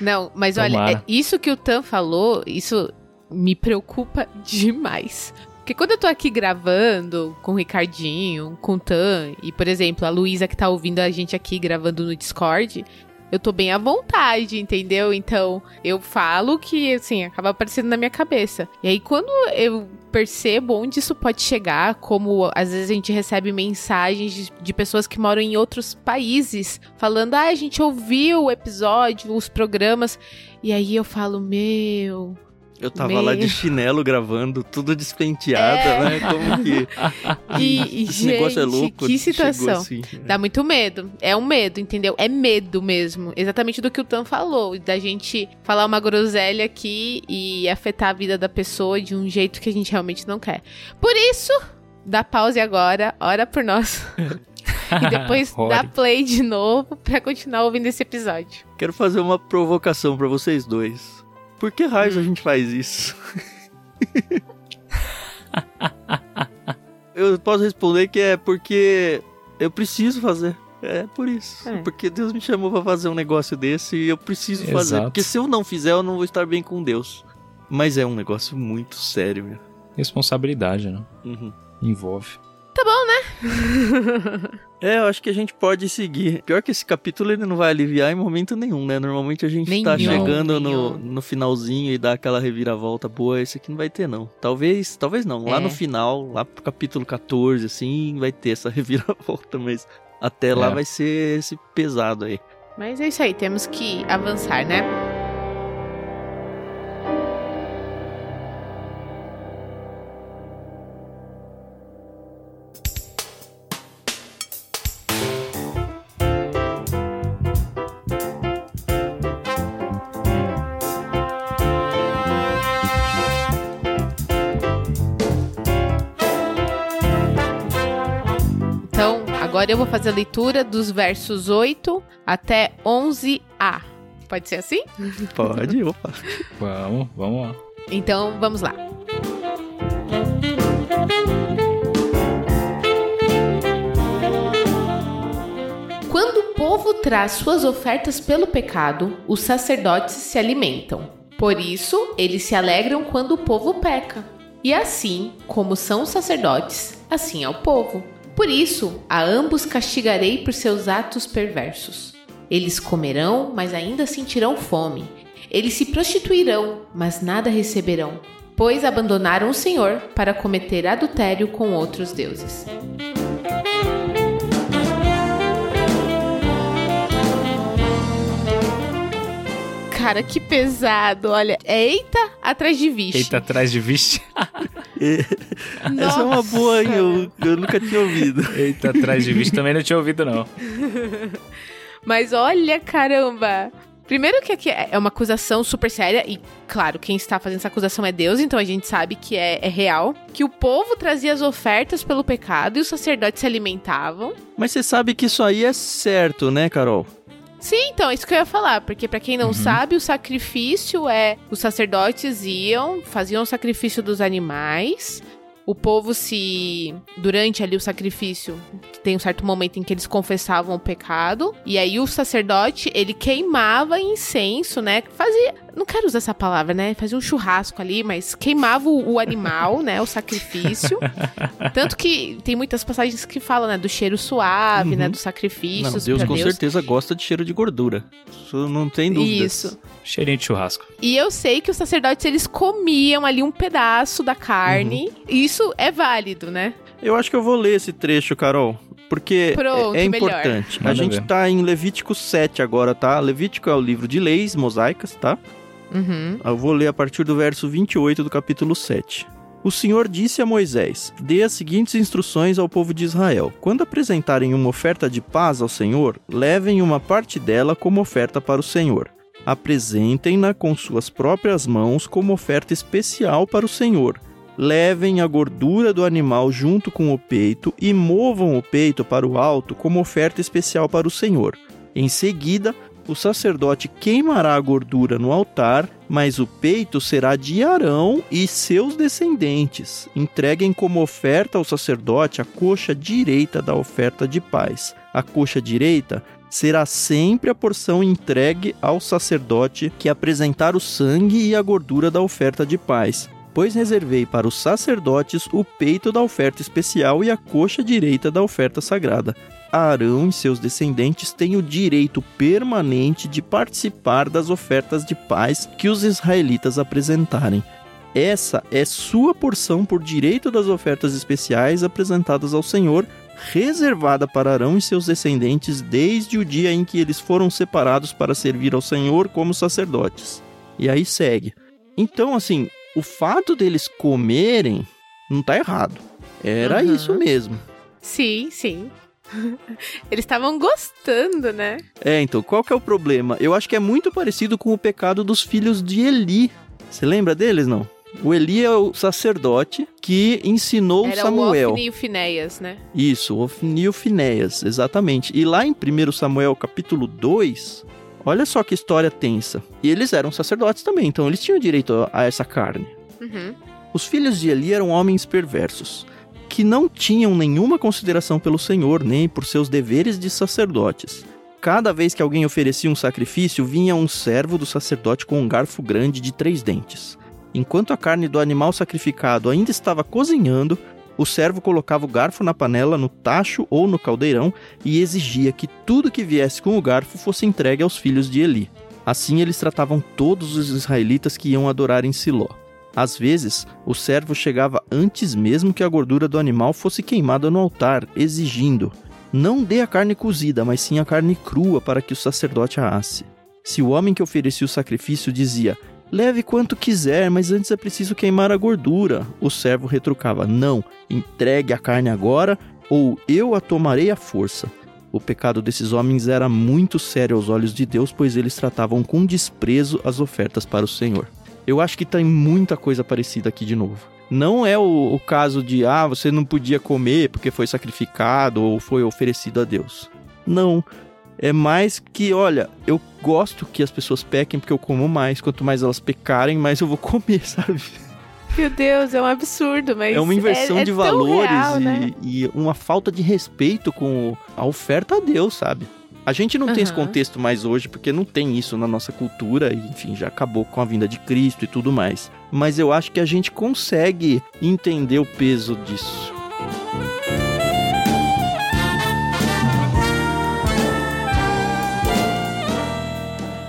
Não, mas olha, Tomara. é- isso que o Tan falou, isso me preocupa demais. Porque quando eu tô aqui gravando com o Ricardinho, com o Tan, e por exemplo, a Luísa que tá ouvindo a gente aqui gravando no Discord, eu tô bem à vontade, entendeu? Então, eu falo que, assim, acaba aparecendo na minha cabeça. E aí, quando eu percebo onde isso pode chegar, como às vezes a gente recebe mensagens de, de pessoas que moram em outros países, falando, ah, a gente ouviu o episódio, os programas, e aí eu falo, meu. Eu tava Meu. lá de chinelo gravando, tudo despenteada, É. né? Como que. *laughs* E, *laughs* Esse negócio é gente, louco. que situação. assim. Dá muito medo. É um medo, entendeu? É medo mesmo. Exatamente do que o Tan falou. Da gente falar uma groselha aqui e afetar a vida da pessoa de um jeito que a gente realmente não quer. Por isso, dá pause agora, ora por nós. *laughs* e depois dá play de novo pra continuar ouvindo esse episódio. Quero fazer uma provocação pra vocês dois. Por que raios Hum. a gente faz isso? *laughs* eu posso responder que é porque eu preciso fazer. É por isso. É. Porque Deus me chamou pra fazer um negócio desse e eu preciso fazer. Exato. Porque se eu não fizer, eu não vou estar bem com Deus. Mas é um negócio muito sério, meu. Responsabilidade, né? Uhum. Envolve. *laughs* É, eu acho que a gente pode seguir. Pior que esse capítulo ele não vai aliviar em momento nenhum, né? Normalmente a gente tá Nenhum, chegando no, nenhum. no finalzinho e dá aquela reviravolta boa. Esse aqui não vai ter, não. Talvez, talvez não. Lá É. no final, lá pro capítulo 14, assim, vai ter essa *laughs* reviravolta, mas até lá É. vai ser esse pesado aí. Mas é isso aí, temos que avançar, né? Vou fazer a leitura dos versos 8 até 11a. Pode ser assim? *laughs* Pode, opa. Vamos, vamos lá. Então, vamos lá. Quando o povo traz suas ofertas pelo pecado, os sacerdotes se alimentam. Por isso, eles se alegram quando o povo peca. E assim, como são os sacerdotes, assim é o povo. Por isso, a ambos castigarei por seus atos perversos. Eles comerão, mas ainda sentirão fome. Eles se prostituirão, mas nada receberão, pois abandonaram o Senhor para cometer adultério com outros deuses. Cara, que pesado. Olha, é eita atrás de vixe. Eita, atrás de vixe. *laughs* Essa é uma boa, hein? Eu, eu nunca tinha ouvido. *laughs* Eita, atrás de vixe. Também não tinha ouvido, não. *laughs* Mas olha, caramba. Primeiro que aqui é uma acusação super séria, e claro, quem está fazendo essa acusação é Deus, então a gente sabe que é, é real. Que o povo trazia as ofertas pelo pecado e os sacerdotes se alimentavam. Mas você sabe que isso aí é certo, né, Carol? Sim, então, isso que eu ia falar, porque pra quem não Uhum. sabe, o sacrifício é os sacerdotes iam, faziam o sacrifício dos animais. O povo se durante ali o sacrifício, tem um certo momento em que eles confessavam o pecado, e aí o sacerdote, ele queimava incenso, né? Fazia, não quero usar essa palavra, né? Fazia um churrasco ali, mas queimava o, o animal, né, o sacrifício. *laughs* Tanto que tem muitas passagens que falam, né, do cheiro suave, Uhum. né, dos sacrifícios Não, Deus com Deus. certeza gosta de cheiro de gordura. Isso não tem dúvidas. Isso. Cheirinho de churrasco. E eu sei que os sacerdotes eles comiam ali um pedaço da carne. Uhum. E Isso é válido, né? Eu acho que eu vou ler esse trecho, Carol. Porque Pronto, é, é melhor. importante. A Manda gente ver. tá em Levítico 7 agora, tá? Levítico é o livro de leis mosaicas, tá? Uhum. Eu vou ler a partir do verso 28 do capítulo 7. O Senhor disse a Moisés: Dê as seguintes instruções ao povo de Israel: Quando apresentarem uma oferta de paz ao Senhor, levem uma parte dela como oferta para o Senhor. Apresentem-na com suas próprias mãos como oferta especial para o Senhor. Levem a gordura do animal junto com o peito e movam o peito para o alto como oferta especial para o Senhor. Em seguida, o sacerdote queimará a gordura no altar, mas o peito será de Arão e seus descendentes. Entreguem como oferta ao sacerdote a coxa direita da oferta de paz. A coxa direita será sempre a porção entregue ao sacerdote que apresentar o sangue e a gordura da oferta de paz. Pois reservei para os sacerdotes o peito da oferta especial e a coxa direita da oferta sagrada. Arão e seus descendentes têm o direito permanente de participar das ofertas de paz que os israelitas apresentarem. Essa é sua porção por direito das ofertas especiais apresentadas ao Senhor, reservada para Arão e seus descendentes desde o dia em que eles foram separados para servir ao Senhor como sacerdotes. E aí segue. Então, assim, o fato deles comerem não está errado. Era uhum. isso mesmo. Sim, sim. *laughs* Eles estavam gostando, né? É, então, qual que é o problema? Eu acho que é muito parecido com o pecado dos filhos de Eli. Você lembra deles, não? O Eli é o sacerdote que ensinou Era Samuel. o Ofni e o Finéias, né? Isso, o Ofni e o Finéias, exatamente. E lá em 1 Samuel capítulo 2, olha só que história tensa. E eles eram sacerdotes também, então eles tinham direito a essa carne. Uhum. Os filhos de Eli eram homens perversos que não tinham nenhuma consideração pelo Senhor nem por seus deveres de sacerdotes. Cada vez que alguém oferecia um sacrifício, vinha um servo do sacerdote com um garfo grande de três dentes. Enquanto a carne do animal sacrificado ainda estava cozinhando, o servo colocava o garfo na panela, no tacho ou no caldeirão e exigia que tudo que viesse com o garfo fosse entregue aos filhos de Eli. Assim eles tratavam todos os israelitas que iam adorar em Siló. Às vezes, o servo chegava antes mesmo que a gordura do animal fosse queimada no altar, exigindo: Não dê a carne cozida, mas sim a carne crua para que o sacerdote a asse. Se o homem que oferecia o sacrifício dizia: Leve quanto quiser, mas antes é preciso queimar a gordura, o servo retrucava: Não, entregue a carne agora, ou eu a tomarei à força. O pecado desses homens era muito sério aos olhos de Deus, pois eles tratavam com desprezo as ofertas para o Senhor. Eu acho que tem muita coisa parecida aqui de novo. Não é o, o caso de, ah, você não podia comer porque foi sacrificado ou foi oferecido a Deus. Não. É mais que, olha, eu gosto que as pessoas pequem porque eu como mais. Quanto mais elas pecarem, mais eu vou *laughs* comer, sabe? Meu Deus, é um absurdo, mas. É uma inversão é, é de valores real, e, né? e uma falta de respeito com a oferta a Deus, sabe? A gente não uhum. tem esse contexto mais hoje porque não tem isso na nossa cultura e, enfim, já acabou com a vinda de Cristo e tudo mais. Mas eu acho que a gente consegue entender o peso disso.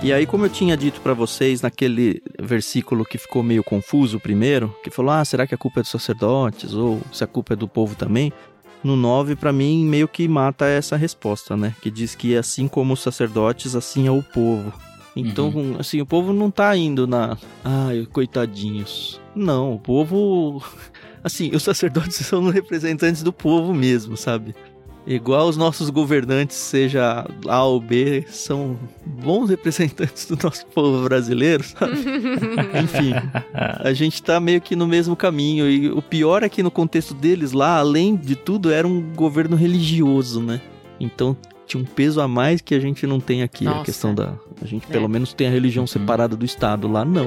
E aí, como eu tinha dito para vocês naquele versículo que ficou meio confuso primeiro, que falou: "Ah, será que a culpa é dos sacerdotes ou se a culpa é do povo também?" no 9, para mim, meio que mata essa resposta, né? Que diz que assim como os sacerdotes, assim é o povo. Então, uhum. assim, o povo não tá indo na. Ai, coitadinhos. Não, o povo. *laughs* Assim, os sacerdotes *laughs* são representantes do povo mesmo, sabe? Igual os nossos governantes, seja A ou B, são bons representantes do nosso povo brasileiro, sabe? *laughs* Enfim, a gente tá meio que no mesmo caminho. E o pior é que no contexto deles lá, além de tudo, era um governo religioso, né? Então tinha um peso a mais que a gente não tem aqui. Nossa. A questão da. A gente é. pelo menos tem a religião uhum. separada do Estado. Lá não.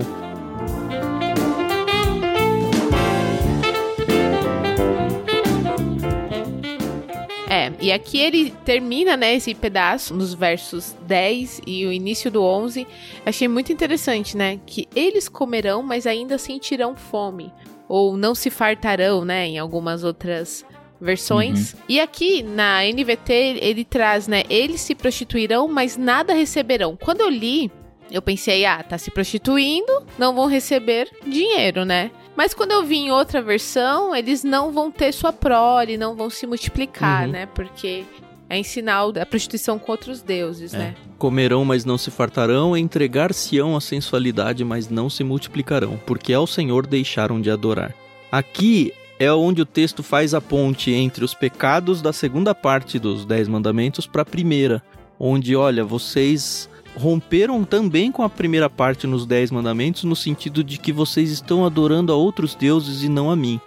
E aqui ele termina, né, esse pedaço nos versos 10 e o início do 11. Achei muito interessante, né, que eles comerão, mas ainda sentirão fome, ou não se fartarão, né, em algumas outras versões. Uhum. E aqui na NVT ele traz, né, eles se prostituirão, mas nada receberão. Quando eu li, eu pensei, ah, tá se prostituindo, não vão receber dinheiro, né? Mas quando eu vi em outra versão, eles não vão ter sua prole, não vão se multiplicar, uhum. né? Porque é em sinal da prostituição com outros deuses, é. né? Comerão, mas não se fartarão, entregar-se-ão a sensualidade, mas não se multiplicarão, porque ao Senhor deixaram de adorar. Aqui é onde o texto faz a ponte entre os pecados da segunda parte dos Dez Mandamentos para a primeira, onde, olha, vocês romperam também com a primeira parte nos Dez Mandamentos, no sentido de que vocês estão adorando a outros deuses e não a mim.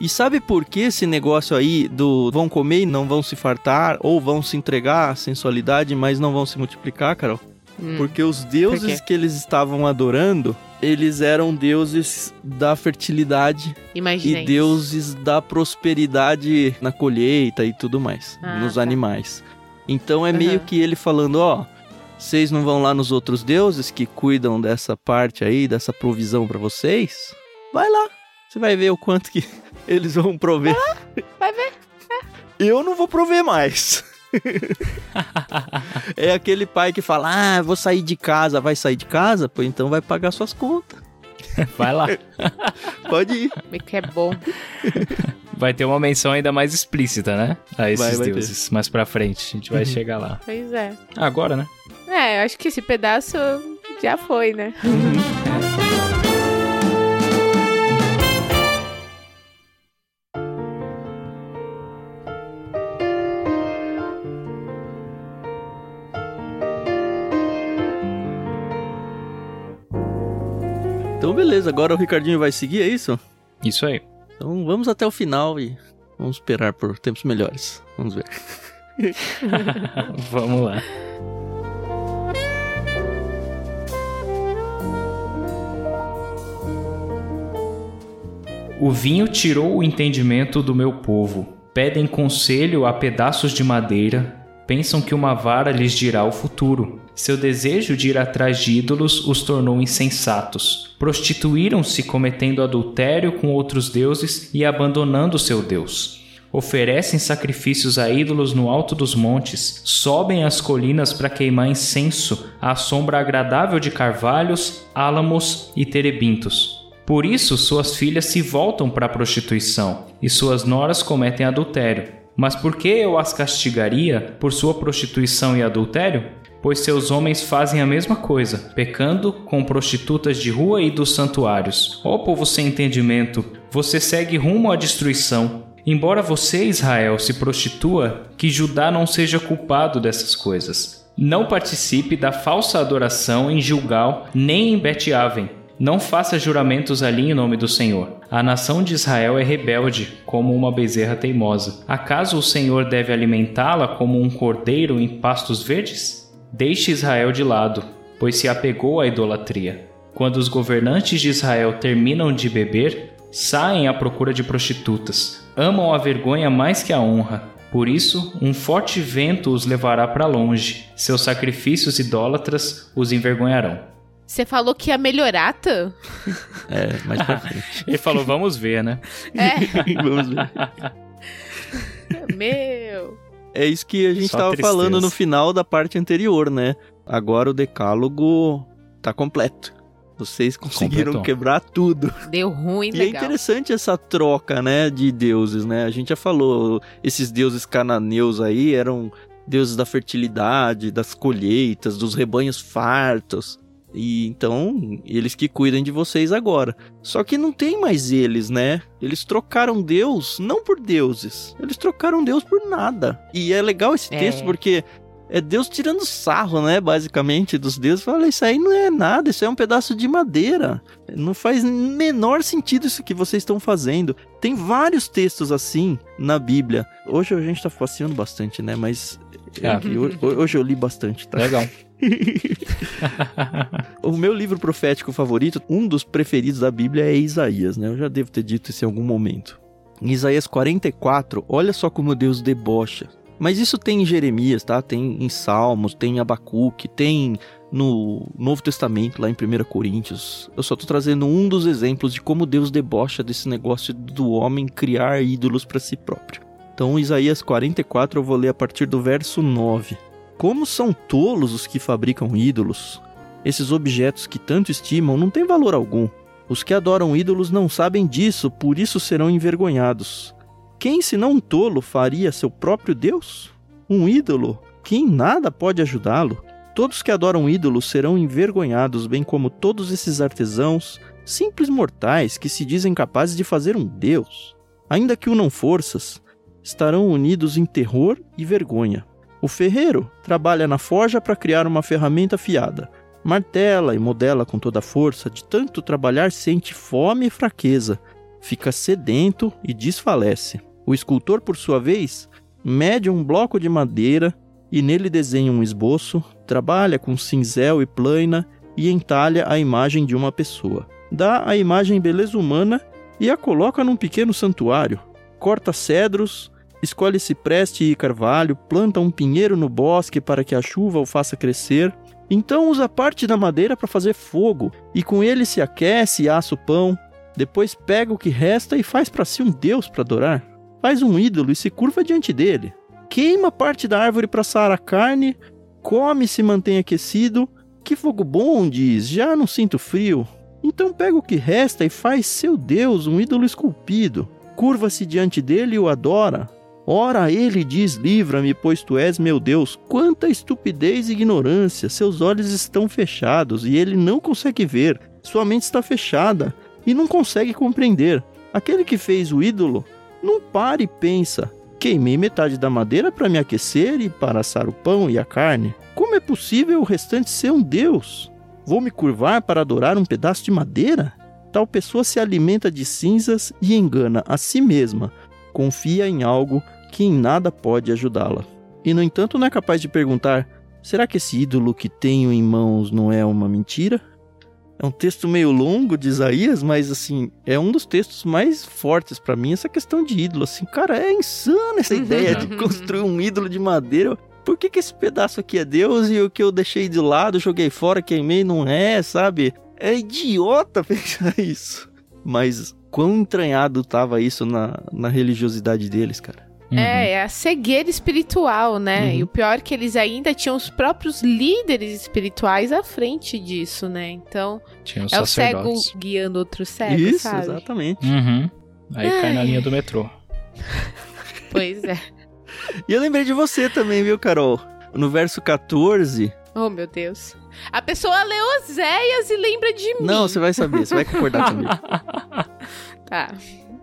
E sabe por que esse negócio aí do vão comer e não vão se fartar, ou vão se entregar à sensualidade, mas não vão se multiplicar, Carol? Hum. Porque os deuses que eles estavam adorando, eles eram deuses da fertilidade Imaginei. e deuses da prosperidade na colheita e tudo mais, Ah, nos tá. animais. Então é Aham. meio que ele falando, ó, vocês não vão lá nos outros deuses que cuidam dessa parte aí, dessa provisão pra vocês? Vai lá, você vai ver o quanto que *laughs* eles vão prover. vai ver. Eu não vou prover mais. *laughs* é aquele pai que fala: Ah, vou sair de casa. Vai sair de casa? Pô, então vai pagar suas contas. *laughs* Vai lá. *laughs* Pode ir. É que é bom. Vai ter uma menção ainda mais explícita, né? A esses Vai, vai ter. deuses. Mais pra frente. A gente vai chegar lá. Pois é. Agora, né? É, eu acho que esse pedaço já foi, né? Então, *laughs* beleza. Agora o Ricardinho vai seguir, é isso? Isso aí. Então vamos até o final e vamos esperar por tempos melhores. Vamos ver. *laughs* Vamos lá. O vinho tirou o entendimento do meu povo. Pedem conselho a pedaços de madeira. Pensam que uma vara lhes dirá o futuro. Seu desejo de ir atrás de ídolos os tornou insensatos. Prostituíram-se cometendo adultério com outros deuses e abandonando seu Deus. Oferecem sacrifícios a ídolos no alto dos montes, sobem as colinas para queimar incenso à sombra agradável de carvalhos, álamos e terebintos. Por isso suas filhas se voltam para a prostituição e suas noras cometem adultério. Mas por que eu as castigaria por sua prostituição e adultério? Pois seus homens fazem a mesma coisa, pecando com prostitutas de rua e dos santuários. Ó povo sem entendimento, você segue rumo à destruição. Embora você, Israel, se prostitua, que Judá não seja culpado dessas coisas. Não participe da falsa adoração em Gilgal, nem em Bet-Aven. Não faça juramentos ali em nome do Senhor. A nação de Israel é rebelde, como uma bezerra teimosa. Acaso o Senhor deve alimentá-la como um cordeiro em pastos verdes? Deixe Israel de lado, pois se apegou à idolatria. Quando os governantes de Israel terminam de beber, saem à procura de prostitutas. Amam a vergonha mais que a honra. Por isso, um forte vento os levará para longe. Seus sacrifícios idólatras os envergonharão. Você falou que ia melhorar, Tan? É, mais pra frente. *laughs* Ele falou: vamos ver, né? É, *laughs* Vamos ver. meu. É isso que a gente Só tava tristeza. falando no final da parte anterior, né? Agora o decálogo tá completo. Vocês conseguiram Completou. quebrar tudo. Deu ruim, E é legal. interessante essa troca, né, de deuses, né? A gente já falou, esses deuses cananeus aí eram deuses da fertilidade, das colheitas, dos rebanhos fartos. E então, eles que cuidam de vocês agora. Só que não tem mais eles, né? Eles trocaram Deus não por deuses. Eles trocaram Deus por nada. E é legal esse É. texto porque é Deus tirando sarro, né? Basicamente, dos deuses. Fala, isso aí não é nada, isso é um pedaço de madeira. Não faz menor sentido isso que vocês estão fazendo. Tem vários textos assim na Bíblia. Hoje a gente tá passeando bastante, né? Mas É. é que ho- hoje eu li bastante, tá? Legal. *laughs* *laughs* O meu livro profético favorito, um dos preferidos da Bíblia é Isaías, né? Eu já devo ter dito isso em algum momento. Em Isaías 44, olha só como Deus debocha. Mas isso tem em Jeremias, tá? Tem em Salmos, tem em Abacuque, tem no Novo Testamento, lá em 1 Coríntios. Eu só tô trazendo um dos exemplos de como Deus debocha desse negócio do homem criar ídolos para si próprio. Então, Isaías 44, eu vou ler a partir do verso 9. Como são tolos os que fabricam ídolos? Esses objetos que tanto estimam não têm valor algum. Os que adoram ídolos não sabem disso, por isso serão envergonhados. Quem, senão um tolo, faria seu próprio Deus? Um ídolo que em nada pode ajudá-lo? Todos que adoram ídolos serão envergonhados, bem como todos esses artesãos, simples mortais que se dizem capazes de fazer um Deus. Ainda que unam forças, estarão unidos em terror e vergonha. O ferreiro trabalha na forja para criar uma ferramenta afiada. Martela e modela com toda a força, de tanto trabalhar sente fome e fraqueza, fica sedento e desfalece. O escultor, por sua vez, mede um bloco de madeira e nele desenha um esboço, trabalha com cinzel e plana e entalha a imagem de uma pessoa. Dá a imagem beleza humana e a coloca num pequeno santuário. Corta cedros, escolhe cipreste e carvalho, planta um pinheiro no bosque para que a chuva o faça crescer. Então usa parte da madeira para fazer fogo e com ele se aquece e assa o pão. Depois pega o que resta e faz para si um deus para adorar. Faz um ídolo e se curva diante dele. Queima parte da árvore para assar a carne, come e se mantém aquecido. Que fogo bom, diz, já não sinto frio. Então pega o que resta e faz seu Deus um ídolo esculpido. Curva-se diante dele e o adora. Ora, ele diz: Livra-me, pois tu és meu Deus. Quanta estupidez e ignorância! Seus olhos estão fechados e ele não consegue ver. Sua mente está fechada e não consegue compreender. Aquele que fez o ídolo não para e pensa: Queimei metade da madeira para me aquecer e para assar o pão e a carne. Como é possível o restante ser um Deus? Vou me curvar para adorar um pedaço de madeira? Tal pessoa se alimenta de cinzas e engana a si mesma. Confia em algo que em nada pode ajudá-la. E no entanto não é capaz de perguntar: será que esse ídolo que tenho em mãos não é uma mentira? É um texto meio longo de Isaías, mas assim, é um dos textos mais fortes para mim essa questão de ídolo. Assim, cara, é insana essa ideia de construir um ídolo de madeira. Por que, que esse pedaço aqui é Deus e o que eu deixei de lado, joguei fora, queimei, não é, sabe? É idiota *laughs* pensar isso. Mas quão entranhado tava isso na, na religiosidade deles, cara. Uhum. É, é a cegueira espiritual, né? Uhum. E o pior é que eles ainda tinham os próprios líderes espirituais à frente disso, né? Então, é o cego guiando outro cego, Isso, sabe? exatamente. Uhum. Aí Ai. cai na linha do metrô. pois é. *laughs* e eu lembrei de você também, viu, Carol? No verso 14... Oh, meu Deus. A pessoa lê Oséias e lembra de mim. Não, você vai saber, você vai concordar *laughs* comigo. tá.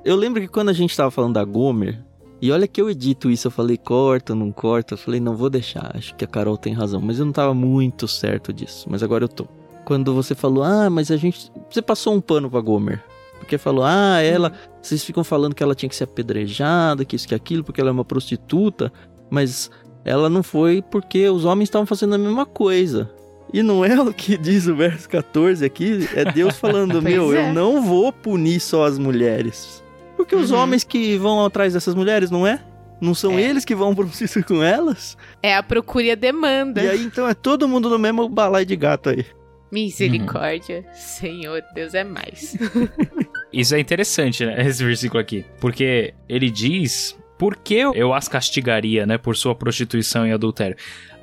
Eu lembro que quando a gente tava falando da Gomer, e olha que eu edito isso, eu falei corta, não corta. Eu falei, não vou deixar, acho que a Carol tem razão. Mas eu não tava muito certo disso, mas agora eu tô. Quando você falou, ah, mas a gente. Você passou um pano pra Gomer. Porque falou, ah, ela. Vocês ficam falando que ela tinha que ser apedrejada, que isso, que aquilo, porque ela é uma prostituta. Mas ela não foi porque os homens estavam fazendo a mesma coisa. E não é o que diz o verso 14 aqui, é Deus falando: *laughs* Meu, é. eu não vou punir só as mulheres. Porque os uhum. homens que vão atrás dessas mulheres, não é? Não são é. eles que vão *laughs* pro sítio com elas? É a procura e a demanda. E aí, então, é todo mundo no mesmo balai de gato aí. Misericórdia. Uhum. Senhor, Deus é mais. *laughs* Isso é interessante, né? Esse versículo aqui. Porque ele diz por que eu as castigaria, né? Por sua prostituição e adultério.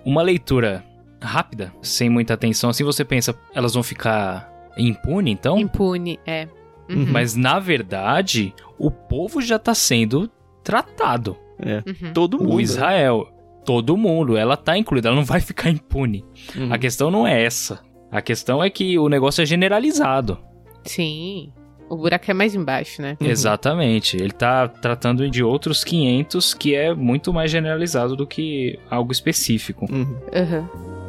Uma leitura rápida, sem muita atenção, assim você pensa, elas vão ficar impune, então? Impune, é. Uhum. Mas na verdade, o povo já tá sendo tratado. É. Uhum. Todo mundo. O Israel, todo mundo, ela tá incluída, ela não vai *laughs* ficar impune. Uhum. A questão não é essa. A questão é que o negócio é generalizado. Sim. O buraco é mais embaixo, né? Uhum. Exatamente. Ele tá tratando de outros 500 que é muito mais generalizado do que algo específico. Uhum. uhum.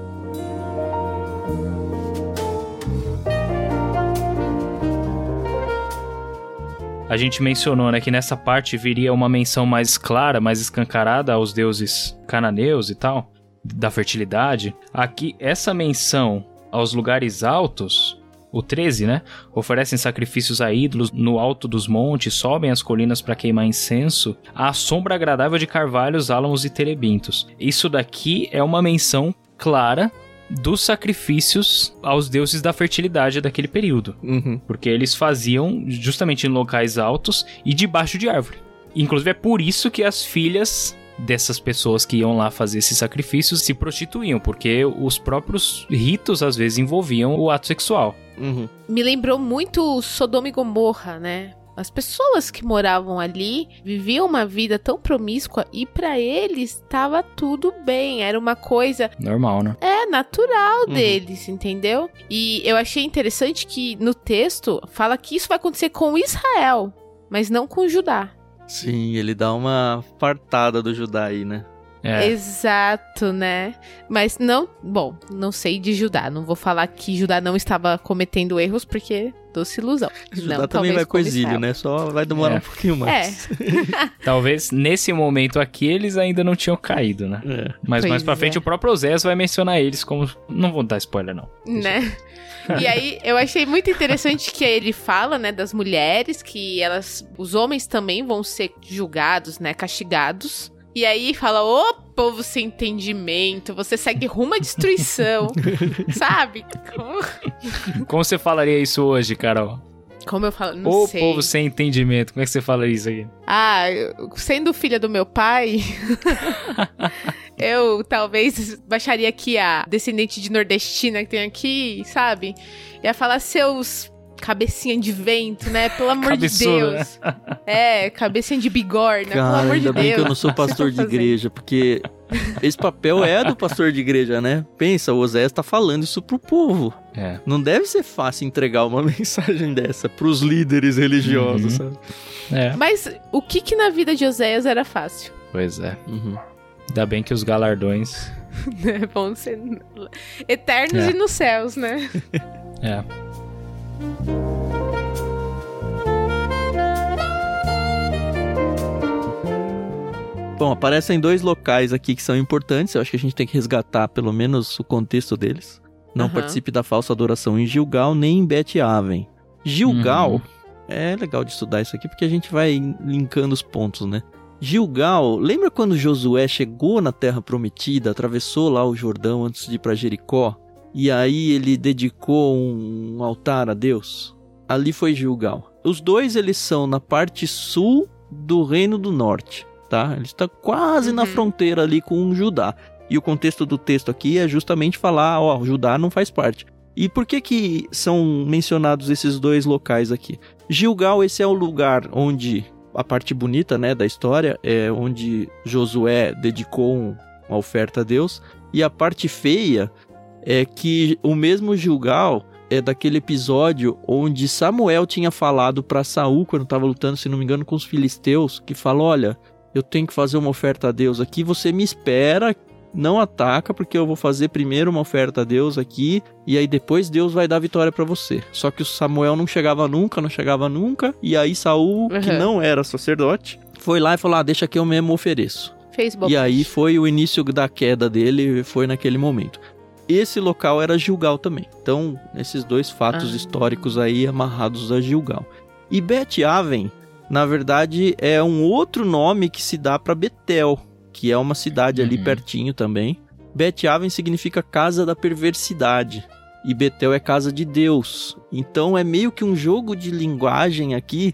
A gente mencionou, né, que nessa parte viria uma menção mais clara, mais escancarada aos deuses cananeus e tal, da fertilidade. Aqui, essa menção aos lugares altos, o 13, né? Oferecem sacrifícios a ídolos no alto dos montes, sobem as colinas para queimar incenso, à sombra agradável de carvalhos, álamos e terebintos. Isso daqui é uma menção clara dos sacrifícios aos deuses da fertilidade daquele período. Uhum. Porque eles faziam justamente em locais altos e debaixo de árvore. Inclusive é por isso que as filhas dessas pessoas que iam lá fazer esses sacrifícios se prostituíam, porque os próprios ritos às vezes envolviam o ato sexual. Uhum. Me lembrou muito Sodoma e Gomorra, né? As pessoas que moravam ali viviam uma vida tão promíscua e para eles estava tudo bem, era uma coisa normal, né? É natural uhum. deles, entendeu? E eu achei interessante que no texto fala que isso vai acontecer com Israel, mas não com Judá. Sim, ele dá uma fartada do Judá aí, né? É. Exato, né? Mas não, bom, não sei de Judá. Não vou falar que Judá não estava cometendo erros, porque doce ilusão. Judá não, também vai com exílio, né? Só vai demorar é. um pouquinho mais. É. *laughs* talvez nesse momento aqui eles ainda não tinham caído, né? É. Mas pois mais pra frente é. o próprio Osés vai mencionar eles como. Não vou dar spoiler, não. Né? E aí, eu achei muito interessante que ele fala, né, das mulheres, que elas, os homens também vão ser julgados, né, castigados e aí fala, ô povo sem entendimento, você segue rumo à destruição. *laughs* Sabe? Como... Como você falaria isso hoje, Carol? Como eu falo, não Ô sei. povo sem entendimento, como é que você fala isso aí? Ah, sendo filha do meu pai, *laughs* eu talvez baixaria aqui a descendente de nordestina que tem aqui, sabe? Ia falar seus cabecinha de vento, né? Pelo amor Cabeçudo, de Deus. Né? É, cabecinha de bigorna, Cara, pelo amor de Deus. Ainda bem que eu não sou pastor de *laughs* igreja, porque esse papel é do pastor de igreja, né? Pensa, o Oséias tá falando isso pro povo. É. Não deve ser fácil entregar uma *laughs* mensagem dessa pros líderes religiosos, uhum. sabe? É. Mas o que que na vida de Oséias era fácil? Pois é. Uhum. Ainda bem que os galardões *laughs* vão ser eternos é. e nos céus, né? É. Bom, aparecem dois locais aqui que são importantes. Eu acho que a gente tem que resgatar pelo menos o contexto deles. Não uhum. participe da falsa adoração em Gilgal nem em Bet Aven. Gilgal uhum. é legal de estudar isso aqui porque a gente vai linkando os pontos, né? Gilgal, lembra quando Josué chegou na Terra Prometida, atravessou lá o Jordão antes de ir para Jericó? E aí ele dedicou um altar a Deus? Ali foi Gilgal. Os dois eles são na parte sul do Reino do Norte tá? Ele está quase uhum. na fronteira ali com Judá. E o contexto do texto aqui é justamente falar, ó, Judá não faz parte. E por que que são mencionados esses dois locais aqui? Gilgal, esse é o lugar onde a parte bonita, né, da história é onde Josué dedicou uma oferta a Deus, e a parte feia é que o mesmo Gilgal é daquele episódio onde Samuel tinha falado para Saul quando estava lutando, se não me engano, com os filisteus, que falou: "Olha, eu tenho que fazer uma oferta a Deus aqui, você me espera, não ataca, porque eu vou fazer primeiro uma oferta a Deus aqui, e aí depois Deus vai dar vitória para você. Só que o Samuel não chegava nunca, não chegava nunca, e aí Saul, uhum. que não era sacerdote, foi lá e falou: ah, deixa que eu mesmo ofereço. Facebook. E aí foi o início da queda dele, foi naquele momento. Esse local era Gilgal também. Então, esses dois fatos ah. históricos aí amarrados a Gilgal. E Bet Aven na verdade é um outro nome que se dá para Betel, que é uma cidade uhum. ali pertinho também. Bet-Aven significa casa da perversidade e Betel é casa de Deus. Então é meio que um jogo de linguagem aqui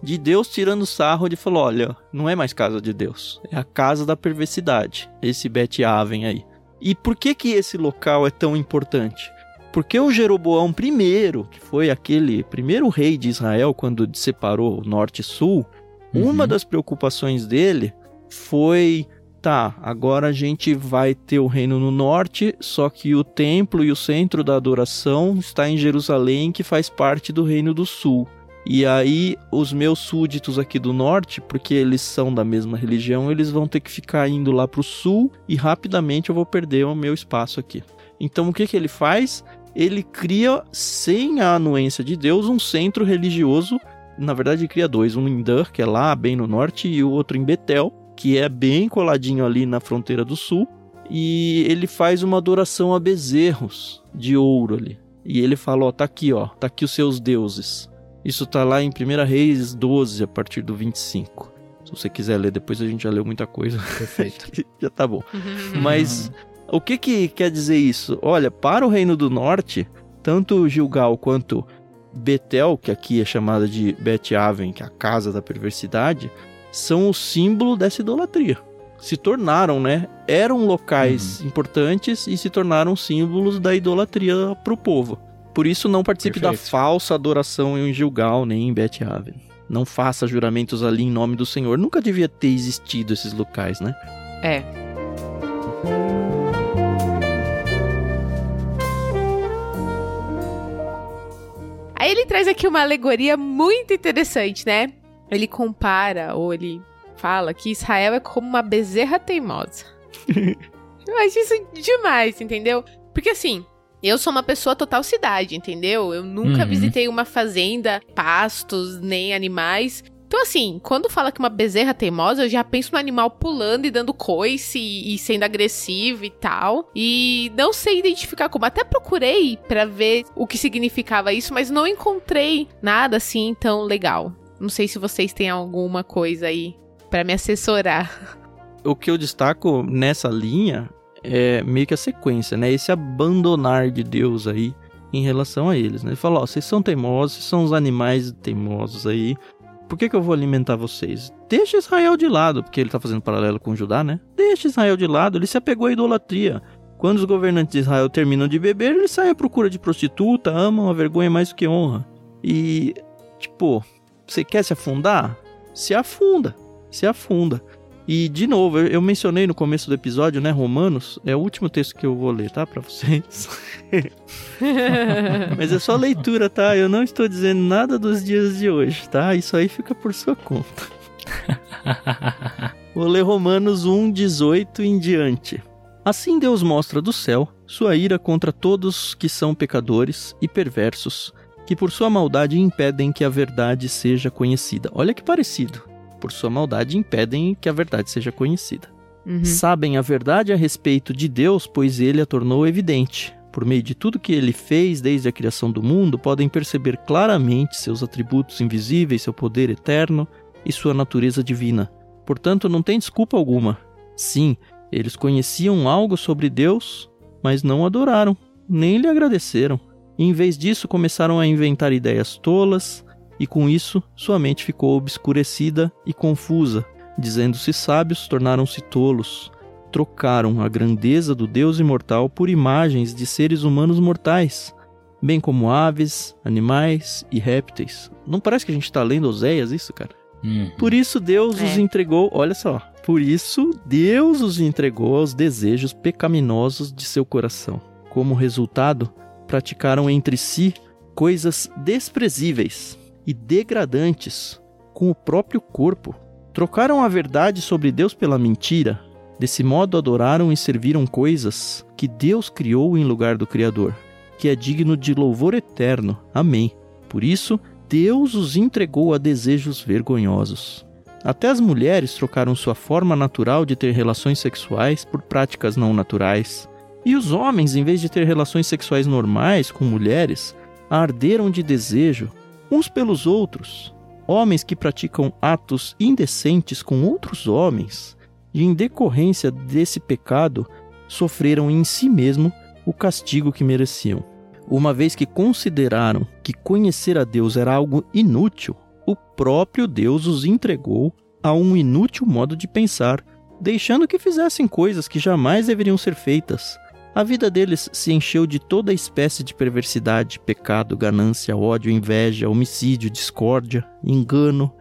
de Deus tirando sarro de falar, olha, não é mais casa de Deus, é a casa da perversidade, esse Bet-Aven aí. E por que que esse local é tão importante? Porque o Jeroboão I, que foi aquele primeiro rei de Israel quando separou o norte e sul, uhum. uma das preocupações dele foi tá, agora a gente vai ter o reino no norte, só que o templo e o centro da adoração está em Jerusalém, que faz parte do reino do sul. E aí os meus súditos aqui do norte, porque eles são da mesma religião, eles vão ter que ficar indo lá para o sul e rapidamente eu vou perder o meu espaço aqui. Então o que que ele faz? ele cria, sem a anuência de Deus, um centro religioso. Na verdade, ele cria dois: um em Dur, que é lá bem no norte, e o outro em Betel, que é bem coladinho ali na fronteira do sul. E ele faz uma adoração a bezerros de ouro ali. E ele fala: Ó, tá aqui, ó, tá aqui os seus deuses. Isso tá lá em 1 Reis 12, a partir do 25. Se você quiser ler, depois a gente já leu muita coisa. Perfeito. *laughs* já tá bom. Mas o que, que quer dizer isso? Olha, para o Reino do Norte, tanto Gilgal quanto Betel, que aqui é chamada de Bet-Aven, que é a casa da perversidade, são o símbolo dessa idolatria. Se tornaram, né? Eram locais uhum. importantes e se tornaram símbolos da idolatria para o povo. Por isso não participe Perfeito. da falsa adoração em Gilgal nem em Bet-Aven. não faça juramentos ali em nome do Senhor. Nunca devia ter existido esses locais, né? É. Aí ele traz aqui uma alegoria muito interessante, né? Ele compara, ou ele fala que Israel é como uma bezerra teimosa. *laughs* Eu acho isso demais, entendeu? Porque assim, eu sou uma pessoa total cidade, entendeu? Eu nunca Uhum. visitei uma fazenda, pastos, nem animais. Então, assim, quando fala que uma bezerra teimosa, eu já penso no animal pulando e dando coice e, e sendo agressivo e tal. E não sei identificar como. Até procurei pra ver o que significava isso, mas não encontrei nada assim tão legal. Não sei se vocês têm alguma coisa aí pra me assessorar. O que eu destaco nessa linha é meio que a sequência, né? Esse abandonar de Deus aí em relação a eles, né? Ele fala, ó, vocês são teimosos, vocês são os animais teimosos aí. Por que, que eu vou alimentar vocês? Deixa Israel de lado, porque ele tá fazendo paralelo com Judá, né? Deixa Israel de lado, ele se apegou à idolatria. Quando os governantes de Israel terminam de beber, eles saem à procura de prostituta, amam a vergonha mais do que honra. E, tipo, você quer se afundar? Se afunda, se afunda. E, de novo, eu, eu mencionei no começo do episódio, né, Romanos, é o último texto que eu vou ler, tá, pra vocês. *laughs* Mas é só leitura, tá? Eu não estou dizendo nada dos dias de hoje, tá? Isso aí fica por sua conta. *laughs* Vou ler Romanos 1, 18 em diante. Assim Deus mostra do céu sua ira contra todos que são pecadores e perversos, que por sua maldade impedem que a verdade seja conhecida. Olha que parecido. Por sua maldade impedem que a verdade seja conhecida. Uhum. Sabem a verdade a respeito de Deus, pois ele a tornou evidente. Por meio de tudo que ele fez desde a criação do mundo, podem perceber claramente seus atributos invisíveis, seu poder eterno e sua natureza divina. Portanto, não tem desculpa alguma. Sim, eles conheciam algo sobre Deus, mas não adoraram, nem lhe agradeceram. E, em vez disso, começaram a inventar ideias tolas, e com isso sua mente ficou obscurecida e confusa. Dizendo-se sábios, tornaram-se tolos. Trocaram a grandeza do Deus imortal por imagens de seres humanos mortais, bem como aves, animais e répteis. Não parece que a gente está lendo Oséias isso, cara? Uhum. Por isso Deus É. os entregou, olha só. Por isso Deus os entregou aos desejos pecaminosos de seu coração. Como resultado, praticaram entre si coisas desprezíveis e degradantes com o próprio corpo. Trocaram a verdade sobre Deus pela mentira. Desse modo adoraram e serviram coisas que Deus criou em lugar do Criador, que é digno de louvor eterno. Amém. Por isso, Deus os entregou a desejos vergonhosos. Até as mulheres trocaram sua forma natural de ter relações sexuais por práticas não naturais. E os homens, em vez de ter relações sexuais normais com mulheres, arderam de desejo uns pelos outros. Homens que praticam atos indecentes com outros homens, e em decorrência desse pecado, sofreram em si mesmo o castigo que mereciam. Uma vez que consideraram que conhecer a Deus era algo inútil, o próprio Deus os entregou a um inútil modo de pensar, deixando que fizessem coisas que jamais deveriam ser feitas. A vida deles se encheu de toda espécie de perversidade, pecado, ganância, ódio, inveja, homicídio, discórdia, engano,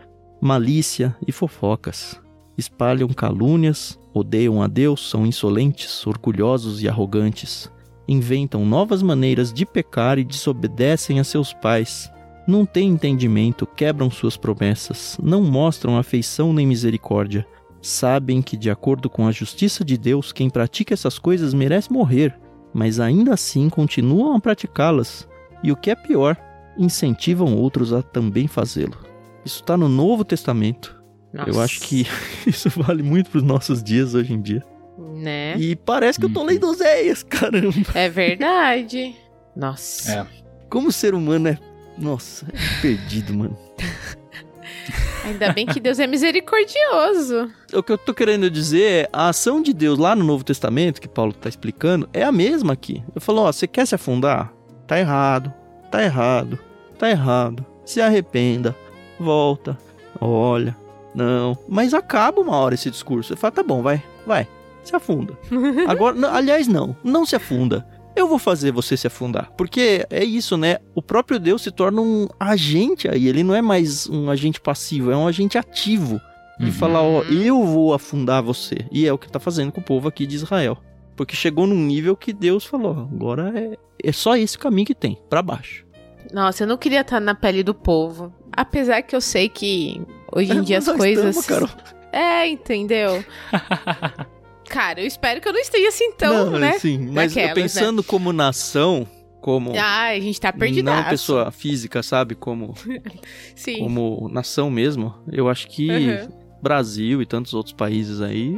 malícia e fofocas. Espalham calúnias, odeiam a Deus, são insolentes, orgulhosos e arrogantes. Inventam novas maneiras de pecar e desobedecem a seus pais. Não têm entendimento, quebram suas promessas, não mostram afeição nem misericórdia. Sabem que, de acordo com a justiça de Deus, quem pratica essas coisas merece morrer, mas ainda assim continuam a praticá-las. E o que é pior, incentivam outros a também fazê-lo. Isso está no Novo Testamento. Eu Nossa. acho que *laughs* isso vale muito para os nossos dias hoje em dia. Né? E parece que eu tô Uhum. lendo Oséias, *laughs* caramba. É verdade. Nossa. É. Como o ser humano é. Nossa, é perdido, mano. Ainda bem que Deus é misericordioso. O que eu tô querendo dizer é a ação de Deus lá no Novo Testamento, que Paulo tá explicando, é a mesma aqui. Eu falo, ó, você quer se afundar? Tá errado, tá errado, tá errado. Se arrependa, volta, olha, não. Mas acaba uma hora esse discurso. Você fala, tá bom, vai, vai, se afunda. *laughs* Agora, aliás, não, não se afunda. Eu vou fazer você se afundar. Porque é isso, né? O próprio Deus se torna um agente aí. Ele não é mais um agente passivo, é um agente ativo. De Uhum. falar, ó, eu vou afundar você. E é o que tá fazendo com o povo aqui de Israel. Porque chegou num nível que Deus falou, ó, agora é, é só esse caminho que tem, pra baixo. Nossa, eu não queria estar na pele do povo. Apesar que eu sei que hoje em dia as coisas. estamos. É, entendeu? *laughs* Cara, eu espero que eu não esteja assim tão, não, né? Sim, mas Daquelas, pensando como nação, como Ah, a gente tá perdido. não pessoa física, sabe? Como, *laughs* Sim. como nação mesmo, eu acho que Uhum. Brasil e tantos outros países aí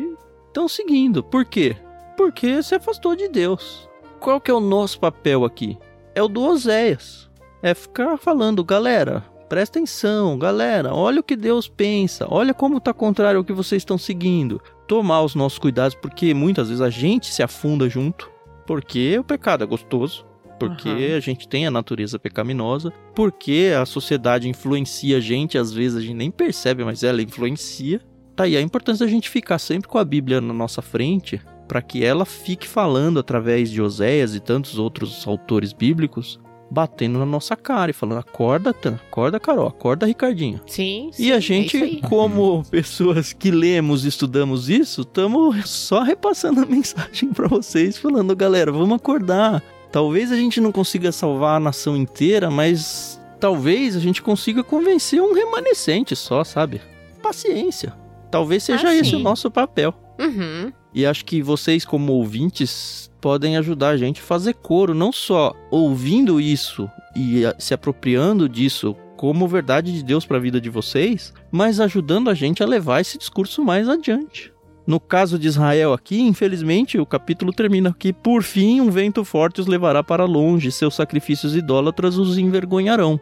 estão seguindo. Por quê? Porque se afastou de Deus. Qual que é o nosso papel aqui? É o do Oséias. É ficar falando, galera, presta atenção, galera, olha o que Deus pensa, olha como tá contrário ao que vocês estão seguindo. Tomar os nossos cuidados, porque muitas vezes a gente se afunda junto, porque o pecado é gostoso, porque Aham. a gente tem a natureza pecaminosa, porque a sociedade influencia a gente, às vezes a gente nem percebe, mas ela influencia. Tá aí a importância da gente ficar sempre com a Bíblia na nossa frente, para que ela fique falando através de Oséias e tantos outros autores bíblicos, batendo na nossa cara e falando: acorda, Tan, acorda, Carol, acorda, Ricardinho. Sim, sim, E a é gente, aí. como pessoas que lemos e estudamos isso, estamos só repassando a mensagem para vocês, falando, galera, vamos acordar. Talvez a gente não consiga salvar a nação inteira, mas talvez a gente consiga convencer um remanescente só, sabe? Paciência. Talvez seja Ah, esse o nosso papel. Uhum. E acho que vocês, como ouvintes, podem ajudar a gente a fazer coro, não só ouvindo isso e ah, se apropriando disso como verdade de Deus para a vida de vocês, mas ajudando a gente a levar esse discurso mais adiante. No caso de Israel aqui, infelizmente, o capítulo termina aqui. Por fim, um vento forte os levará para longe, seus sacrifícios idólatras os envergonharão.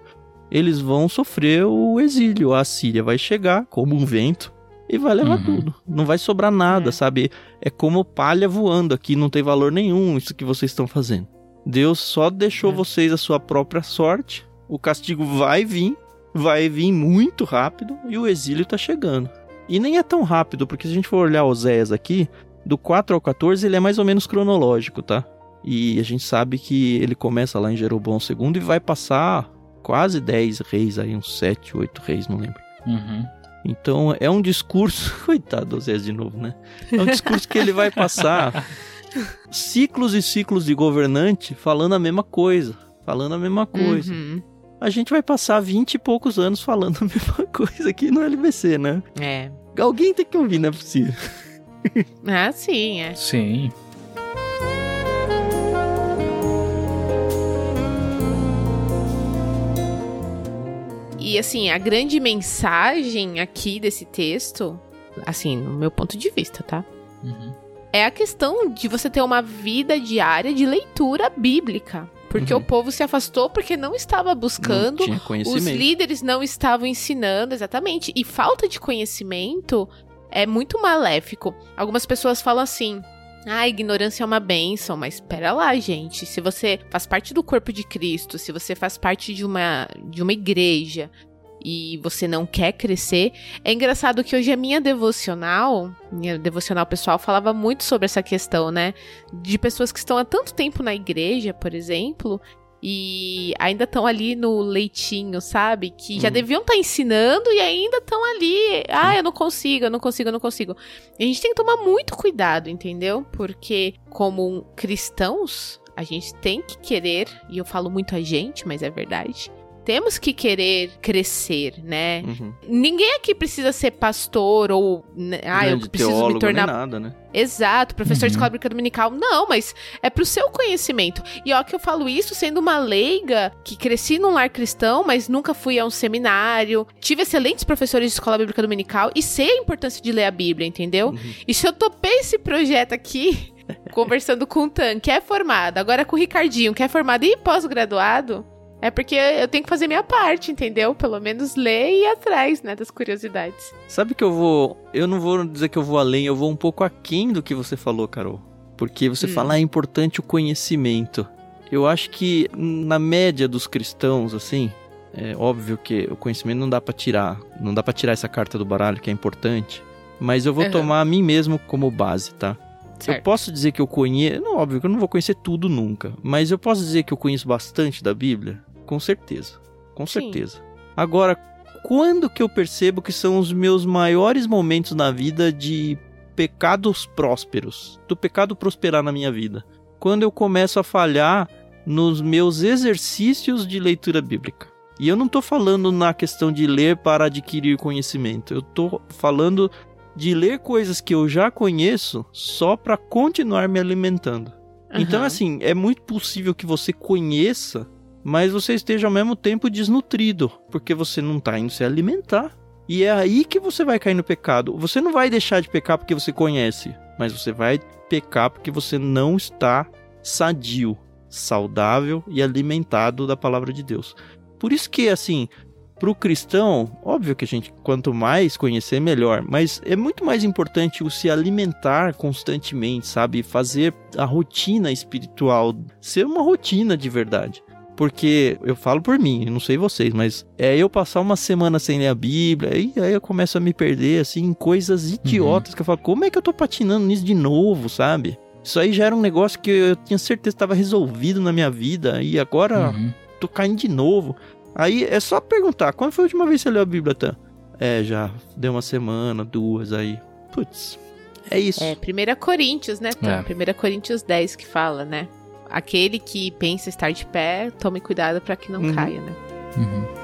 Eles vão sofrer o exílio. A Síria vai chegar como um vento e vai levar Uhum. tudo. Não vai sobrar nada, É. sabe? É como palha voando aqui, não tem valor nenhum isso que vocês estão fazendo. Deus só deixou É. vocês a sua própria sorte. O castigo vai vir, vai vir muito rápido e o exílio tá chegando. E nem é tão rápido, porque se a gente for olhar Oséias aqui, do 4 ao 14 ele é mais ou menos cronológico, tá? E a gente sabe que ele começa lá em Jeroboão II e vai passar quase 10 reis aí, uns 7, 8 reis, não lembro. Uhum. Então é um discurso. *laughs* Coitado, Oséias de novo, né? É um discurso que ele vai passar *laughs* ciclos e ciclos de governante falando a mesma coisa. Falando a mesma coisa. Uhum. A gente vai passar 20 e poucos anos falando a *laughs* mesma coisa aqui no LBC, né? É. Alguém tem que ouvir, não é possível. Ah, sim, é. Sim. E assim, a grande mensagem aqui desse texto, assim, no meu ponto de vista, tá? Uhum. É a questão de você ter uma vida diária de leitura bíblica. Porque Uhum. o povo se afastou porque não estava buscando, Não os líderes não estavam ensinando, exatamente. E falta de conhecimento é muito maléfico. Algumas pessoas falam assim. Ah, ignorância é uma bênção, mas espera lá, gente. Se você faz parte do corpo de Cristo, se você faz parte de uma, de uma igreja e você não quer crescer. É engraçado que hoje a minha devocional, minha devocional pessoal, falava muito sobre essa questão, né? De pessoas que estão há tanto tempo na igreja, por exemplo, e ainda estão ali no leitinho, sabe? Que já Uhum. deviam estar ensinando e ainda estão ali. Ah, eu não consigo, eu não consigo, eu não consigo. E a gente tem que tomar muito cuidado, entendeu? Porque, como cristãos, a gente tem que querer, e eu falo muito a gente, mas é verdade. Temos que querer crescer, né? Uhum. Ninguém aqui precisa ser pastor ou. Ah, eu preciso teólogo, me tornar nada, né? Exato, professor de Uhum. escola bíblica dominical. Não, mas é pro seu conhecimento. E ó, que eu falo isso sendo uma leiga que cresci num lar cristão, mas nunca fui a um seminário. Tive excelentes professores de escola bíblica dominical e sei a importância de ler a Bíblia, entendeu? Uhum. E se eu topei esse projeto aqui, *laughs* conversando com o Tan, que é formado, agora com o Ricardinho, que é formado e pós-graduado, é porque eu tenho que fazer minha parte, entendeu? Pelo menos ler e ir atrás, né, das curiosidades. Sabe que eu vou. Eu não vou dizer que eu vou além, eu vou um pouco aquém do que você falou, Carol. Porque você Hum. fala é importante o conhecimento. Eu acho que na média dos cristãos, assim, é óbvio que o conhecimento não dá pra tirar. Não dá pra tirar essa carta do baralho, que é importante. Mas eu vou Uhum. tomar a mim mesmo como base, tá? Eu posso dizer que eu conheço. Não, óbvio que eu não vou conhecer tudo nunca. Mas eu posso dizer que eu conheço bastante da Bíblia? Com certeza. Com Sim. certeza. Agora, quando que eu percebo que são os meus maiores momentos na vida de pecados prósperos? Do pecado prosperar na minha vida? Quando eu começo a falhar nos meus exercícios de leitura bíblica. E eu não tô falando na questão de ler para adquirir conhecimento. Eu tô falando de ler coisas que eu já conheço só para continuar me alimentando. Então, Aham. assim, é muito possível que você conheça, mas você esteja ao mesmo tempo desnutrido, porque você não tá indo se alimentar. E é aí que você vai cair no pecado. Você não vai deixar de pecar porque você conhece, mas você vai pecar porque você não está sadio, saudável e alimentado da palavra de Deus. Por isso que, assim, pro cristão, óbvio que a gente, quanto mais conhecer, melhor. Mas é muito mais importante o se alimentar constantemente, sabe? Fazer a rotina espiritual ser uma rotina de verdade. Porque eu falo por mim, não sei vocês, mas é eu passar uma semana sem ler a Bíblia, e aí eu começo a me perder, assim, em coisas idiotas que eu falo, como é que eu tô patinando nisso de novo, sabe? Isso aí já era um negócio que eu tinha certeza que estava resolvido na minha vida, e agora Uhum. tô caindo de novo. Aí é só perguntar, quando foi a última vez que você leu a Bíblia, Tan? É, já deu uma semana, duas aí. Putz, é isso. É 1 Coríntios, né, Tom? É. 1 Coríntios 10 que fala, né? Aquele que pensa estar de pé, tome cuidado para que não Uhum. caia, né? Uhum.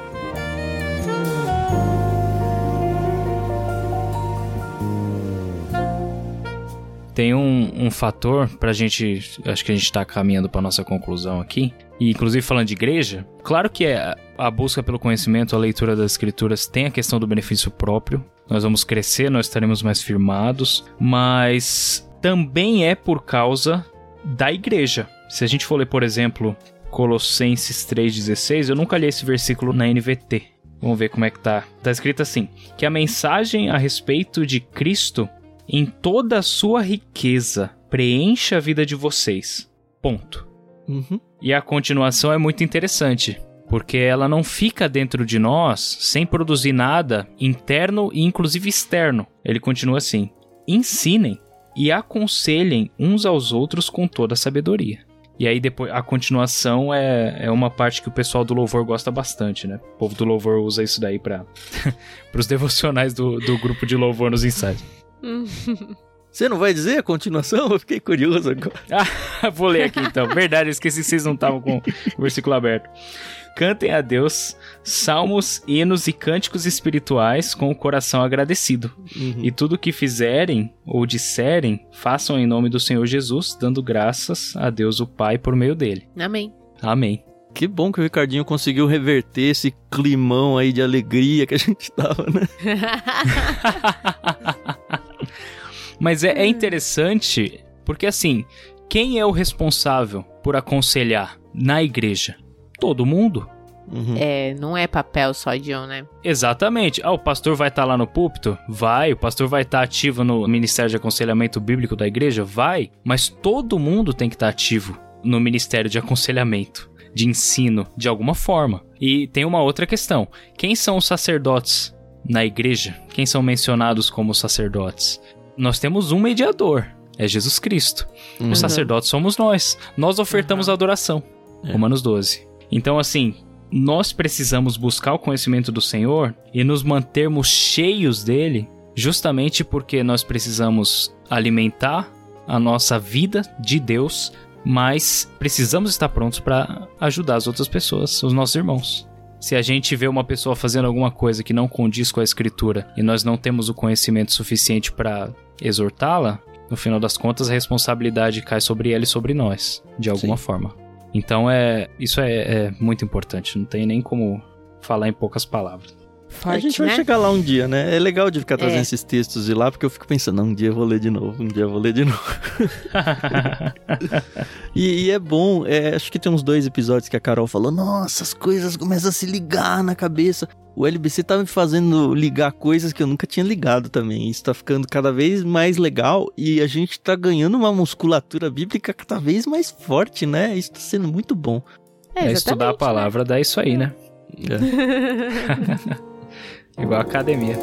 Tem um, um fator pra gente. Acho que a gente tá caminhando pra nossa conclusão aqui. E inclusive falando de igreja, claro que é a busca pelo conhecimento, a leitura das escrituras tem a questão do benefício próprio. Nós vamos crescer, nós estaremos mais firmados, mas também é por causa da igreja. Se a gente for ler, por exemplo, Colossenses 3,16, eu nunca li esse versículo na NVT. Vamos ver como é que tá. Tá escrito assim: que a mensagem a respeito de Cristo, em toda a sua riqueza, preencha a vida de vocês. Ponto. Uhum. E a continuação é muito interessante, porque ela não fica dentro de nós sem produzir nada interno e inclusive externo. Ele continua assim: ensinem e aconselhem uns aos outros com toda a sabedoria. E aí depois a continuação é, é uma parte que o pessoal do louvor gosta bastante, né? O povo do louvor usa isso daí para *laughs* os devocionais do, do grupo de louvor nos ensaios. *laughs* Você não vai dizer a continuação? Eu fiquei curioso agora. *laughs* Ah, vou ler aqui então. Verdade, eu esqueci que vocês não estavam com o versículo aberto. Cantem a Deus salmos, hinos e cânticos espirituais com o coração agradecido. Uhum. E tudo que fizerem ou disserem, façam em nome do Senhor Jesus, dando graças a Deus o Pai por meio dele. Amém. Amém. Que bom que o Ricardinho conseguiu reverter esse climão aí de alegria que a *laughs* gente tava, né? *laughs* Mas é, é interessante porque assim, quem é o responsável por aconselhar na igreja? Todo mundo. Uhum. é, não é papel só, John, né? Exatamente. Ah, o pastor vai estar lá no púlpito? Vai. O pastor vai estar ativo no Ministério de Aconselhamento Bíblico da igreja? Vai. Mas todo mundo tem que estar ativo no Ministério de Aconselhamento, de ensino, de alguma forma. E tem uma outra questão: quem são os sacerdotes na igreja? Quem são mencionados como sacerdotes? Nós temos um mediador. É Jesus Cristo. Uhum. Os sacerdotes somos nós. Nós ofertamos adoração. É. Romanos 12. Então, assim, nós precisamos buscar o conhecimento do Senhor e nos mantermos cheios dele, justamente porque nós precisamos alimentar a nossa vida de Deus, mas precisamos estar prontos para ajudar as outras pessoas, os nossos irmãos. Se a gente vê uma pessoa fazendo alguma coisa que não condiz com a escritura e nós não temos o conhecimento suficiente para exortá-la, no final das contas a responsabilidade cai sobre ela e sobre nós, de alguma Sim. forma. Então é isso é, é muito importante, não tem nem como falar em poucas palavras. Forte, a gente vai né? chegar lá um dia, né? É legal de ficar trazendo É. esses textos de lá, porque eu fico pensando, um dia eu vou ler de novo, um dia eu vou ler de novo. *laughs* E, e é bom, é, acho que tem uns dois episódios que a Carol falou, nossa, as coisas começam a se ligar na cabeça. O LBC tá me fazendo ligar coisas que eu nunca tinha ligado também. Isso tá ficando cada vez mais legal e a gente tá ganhando uma musculatura bíblica cada vez mais forte, né? Isso tá sendo muito bom. É, estudar a exatamente, palavra dá isso aí, né? É. né? *laughs* Igual a academia.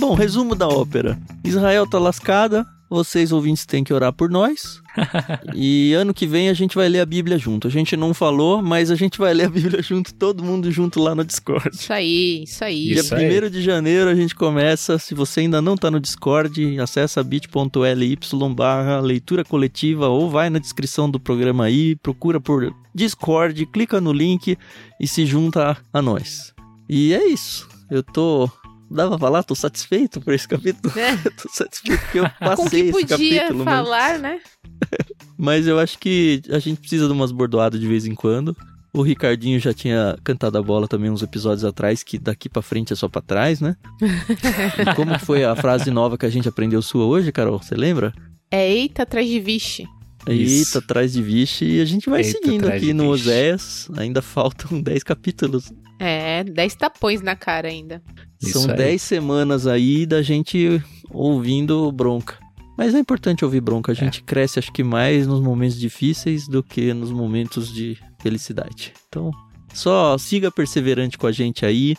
Bom, resumo da ópera. Israel tá lascada, vocês ouvintes têm que orar por nós. *laughs* e ano que vem a gente vai ler a Bíblia junto. A gente não falou, mas a gente vai ler a Bíblia junto, todo mundo junto lá no Discord. Isso aí, isso aí. Isso Dia 1 de janeiro a gente começa. Se você ainda não tá no Discord, acessa bit.ly barra leitura coletiva ou vai na descrição do programa aí, procura por Discord, clica no link e se junta a nós. E é isso. Eu tô dá pra falar? Tô satisfeito por esse capítulo. É. *laughs* tô satisfeito porque eu Com passei que esse podia capítulo. Mas, falar, né? *laughs* mas eu acho que a gente precisa de umas bordoadas de vez em quando. O Ricardinho já tinha cantado a bola também uns episódios atrás, que daqui pra frente é só pra trás, né? *laughs* e como que foi a frase nova que a gente aprendeu sua hoje, Carol? Você lembra? É eita atrás de vixe. Isso. Eita, atrás de vixe. E a gente vai Eita, seguindo aqui no. Oséias. Ainda faltam *laughs* 10 capítulos. É, 10 tapões na cara ainda. Isso São aí. 10 semanas aí da gente ouvindo bronca. Mas é importante ouvir bronca. A gente cresce, acho que mais nos momentos difíceis do que nos momentos de felicidade. Então, só siga perseverante com a gente aí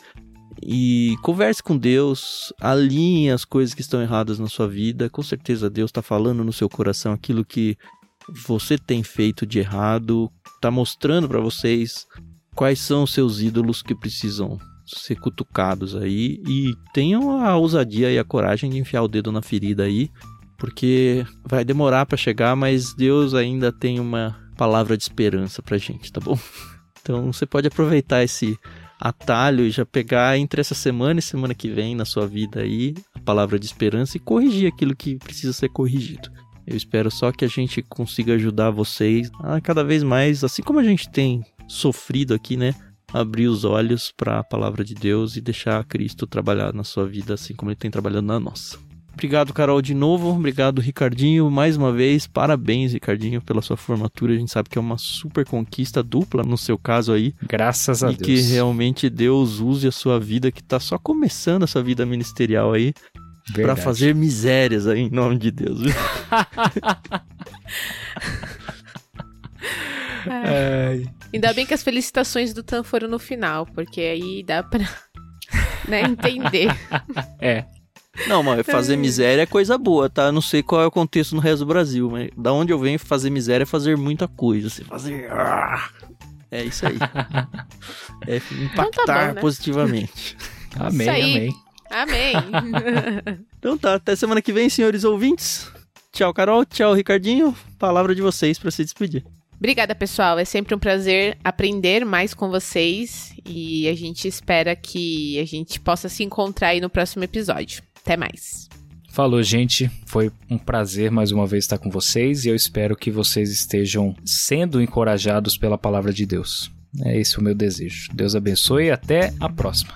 e converse com Deus, alinhe as coisas que estão erradas na sua vida. Com certeza Deus está falando no seu coração aquilo que você tem feito de errado, está mostrando para vocês quais são os seus ídolos que precisam ser cutucados aí e tenham a ousadia e a coragem de enfiar o dedo na ferida aí, porque vai demorar para chegar, mas Deus ainda tem uma palavra de esperança pra gente, tá bom? *laughs* Então você pode aproveitar esse atalho e já pegar entre essa semana e semana que vem na sua vida aí a palavra de esperança e corrigir aquilo que precisa ser corrigido. Eu espero só que a gente consiga ajudar vocês a cada vez mais, assim como a gente tem sofrido aqui, né? Abrir os olhos para a palavra de Deus e deixar Cristo trabalhar na sua vida assim como ele tem trabalhado na nossa. Obrigado, Carol, de novo. Obrigado, Ricardinho, mais uma vez. Parabéns, Ricardinho, pela sua formatura. A gente sabe que é uma super conquista dupla no seu caso aí. Graças a e Deus. que realmente Deus use a sua vida, que tá só começando essa vida ministerial aí, pra Verdade. fazer misérias aí, em nome de Deus. *laughs* Ai. Ainda bem que as felicitações do Tan foram no final, porque aí dá pra *laughs* né, entender. *laughs* É, Não, mas fazer miséria é coisa boa, tá? Eu não sei qual é o contexto no resto do Brasil, mas da onde eu venho, fazer miséria é fazer muita coisa. Você fazer. ah, É isso aí. É impactar tá bom, né? positivamente. amém, Isso aí. amém. Amém. *laughs* Então tá, até semana que vem, senhores ouvintes. Tchau, Carol. Tchau, Ricardinho. Palavra de vocês pra se despedir. Obrigada, pessoal. É sempre um prazer aprender mais com vocês e a gente espera que a gente possa se encontrar aí no próximo episódio. Até mais. Falou, gente. Foi um prazer mais uma vez estar com vocês e eu espero que vocês estejam sendo encorajados pela palavra de Deus. É esse o meu desejo. Deus abençoe e até a próxima.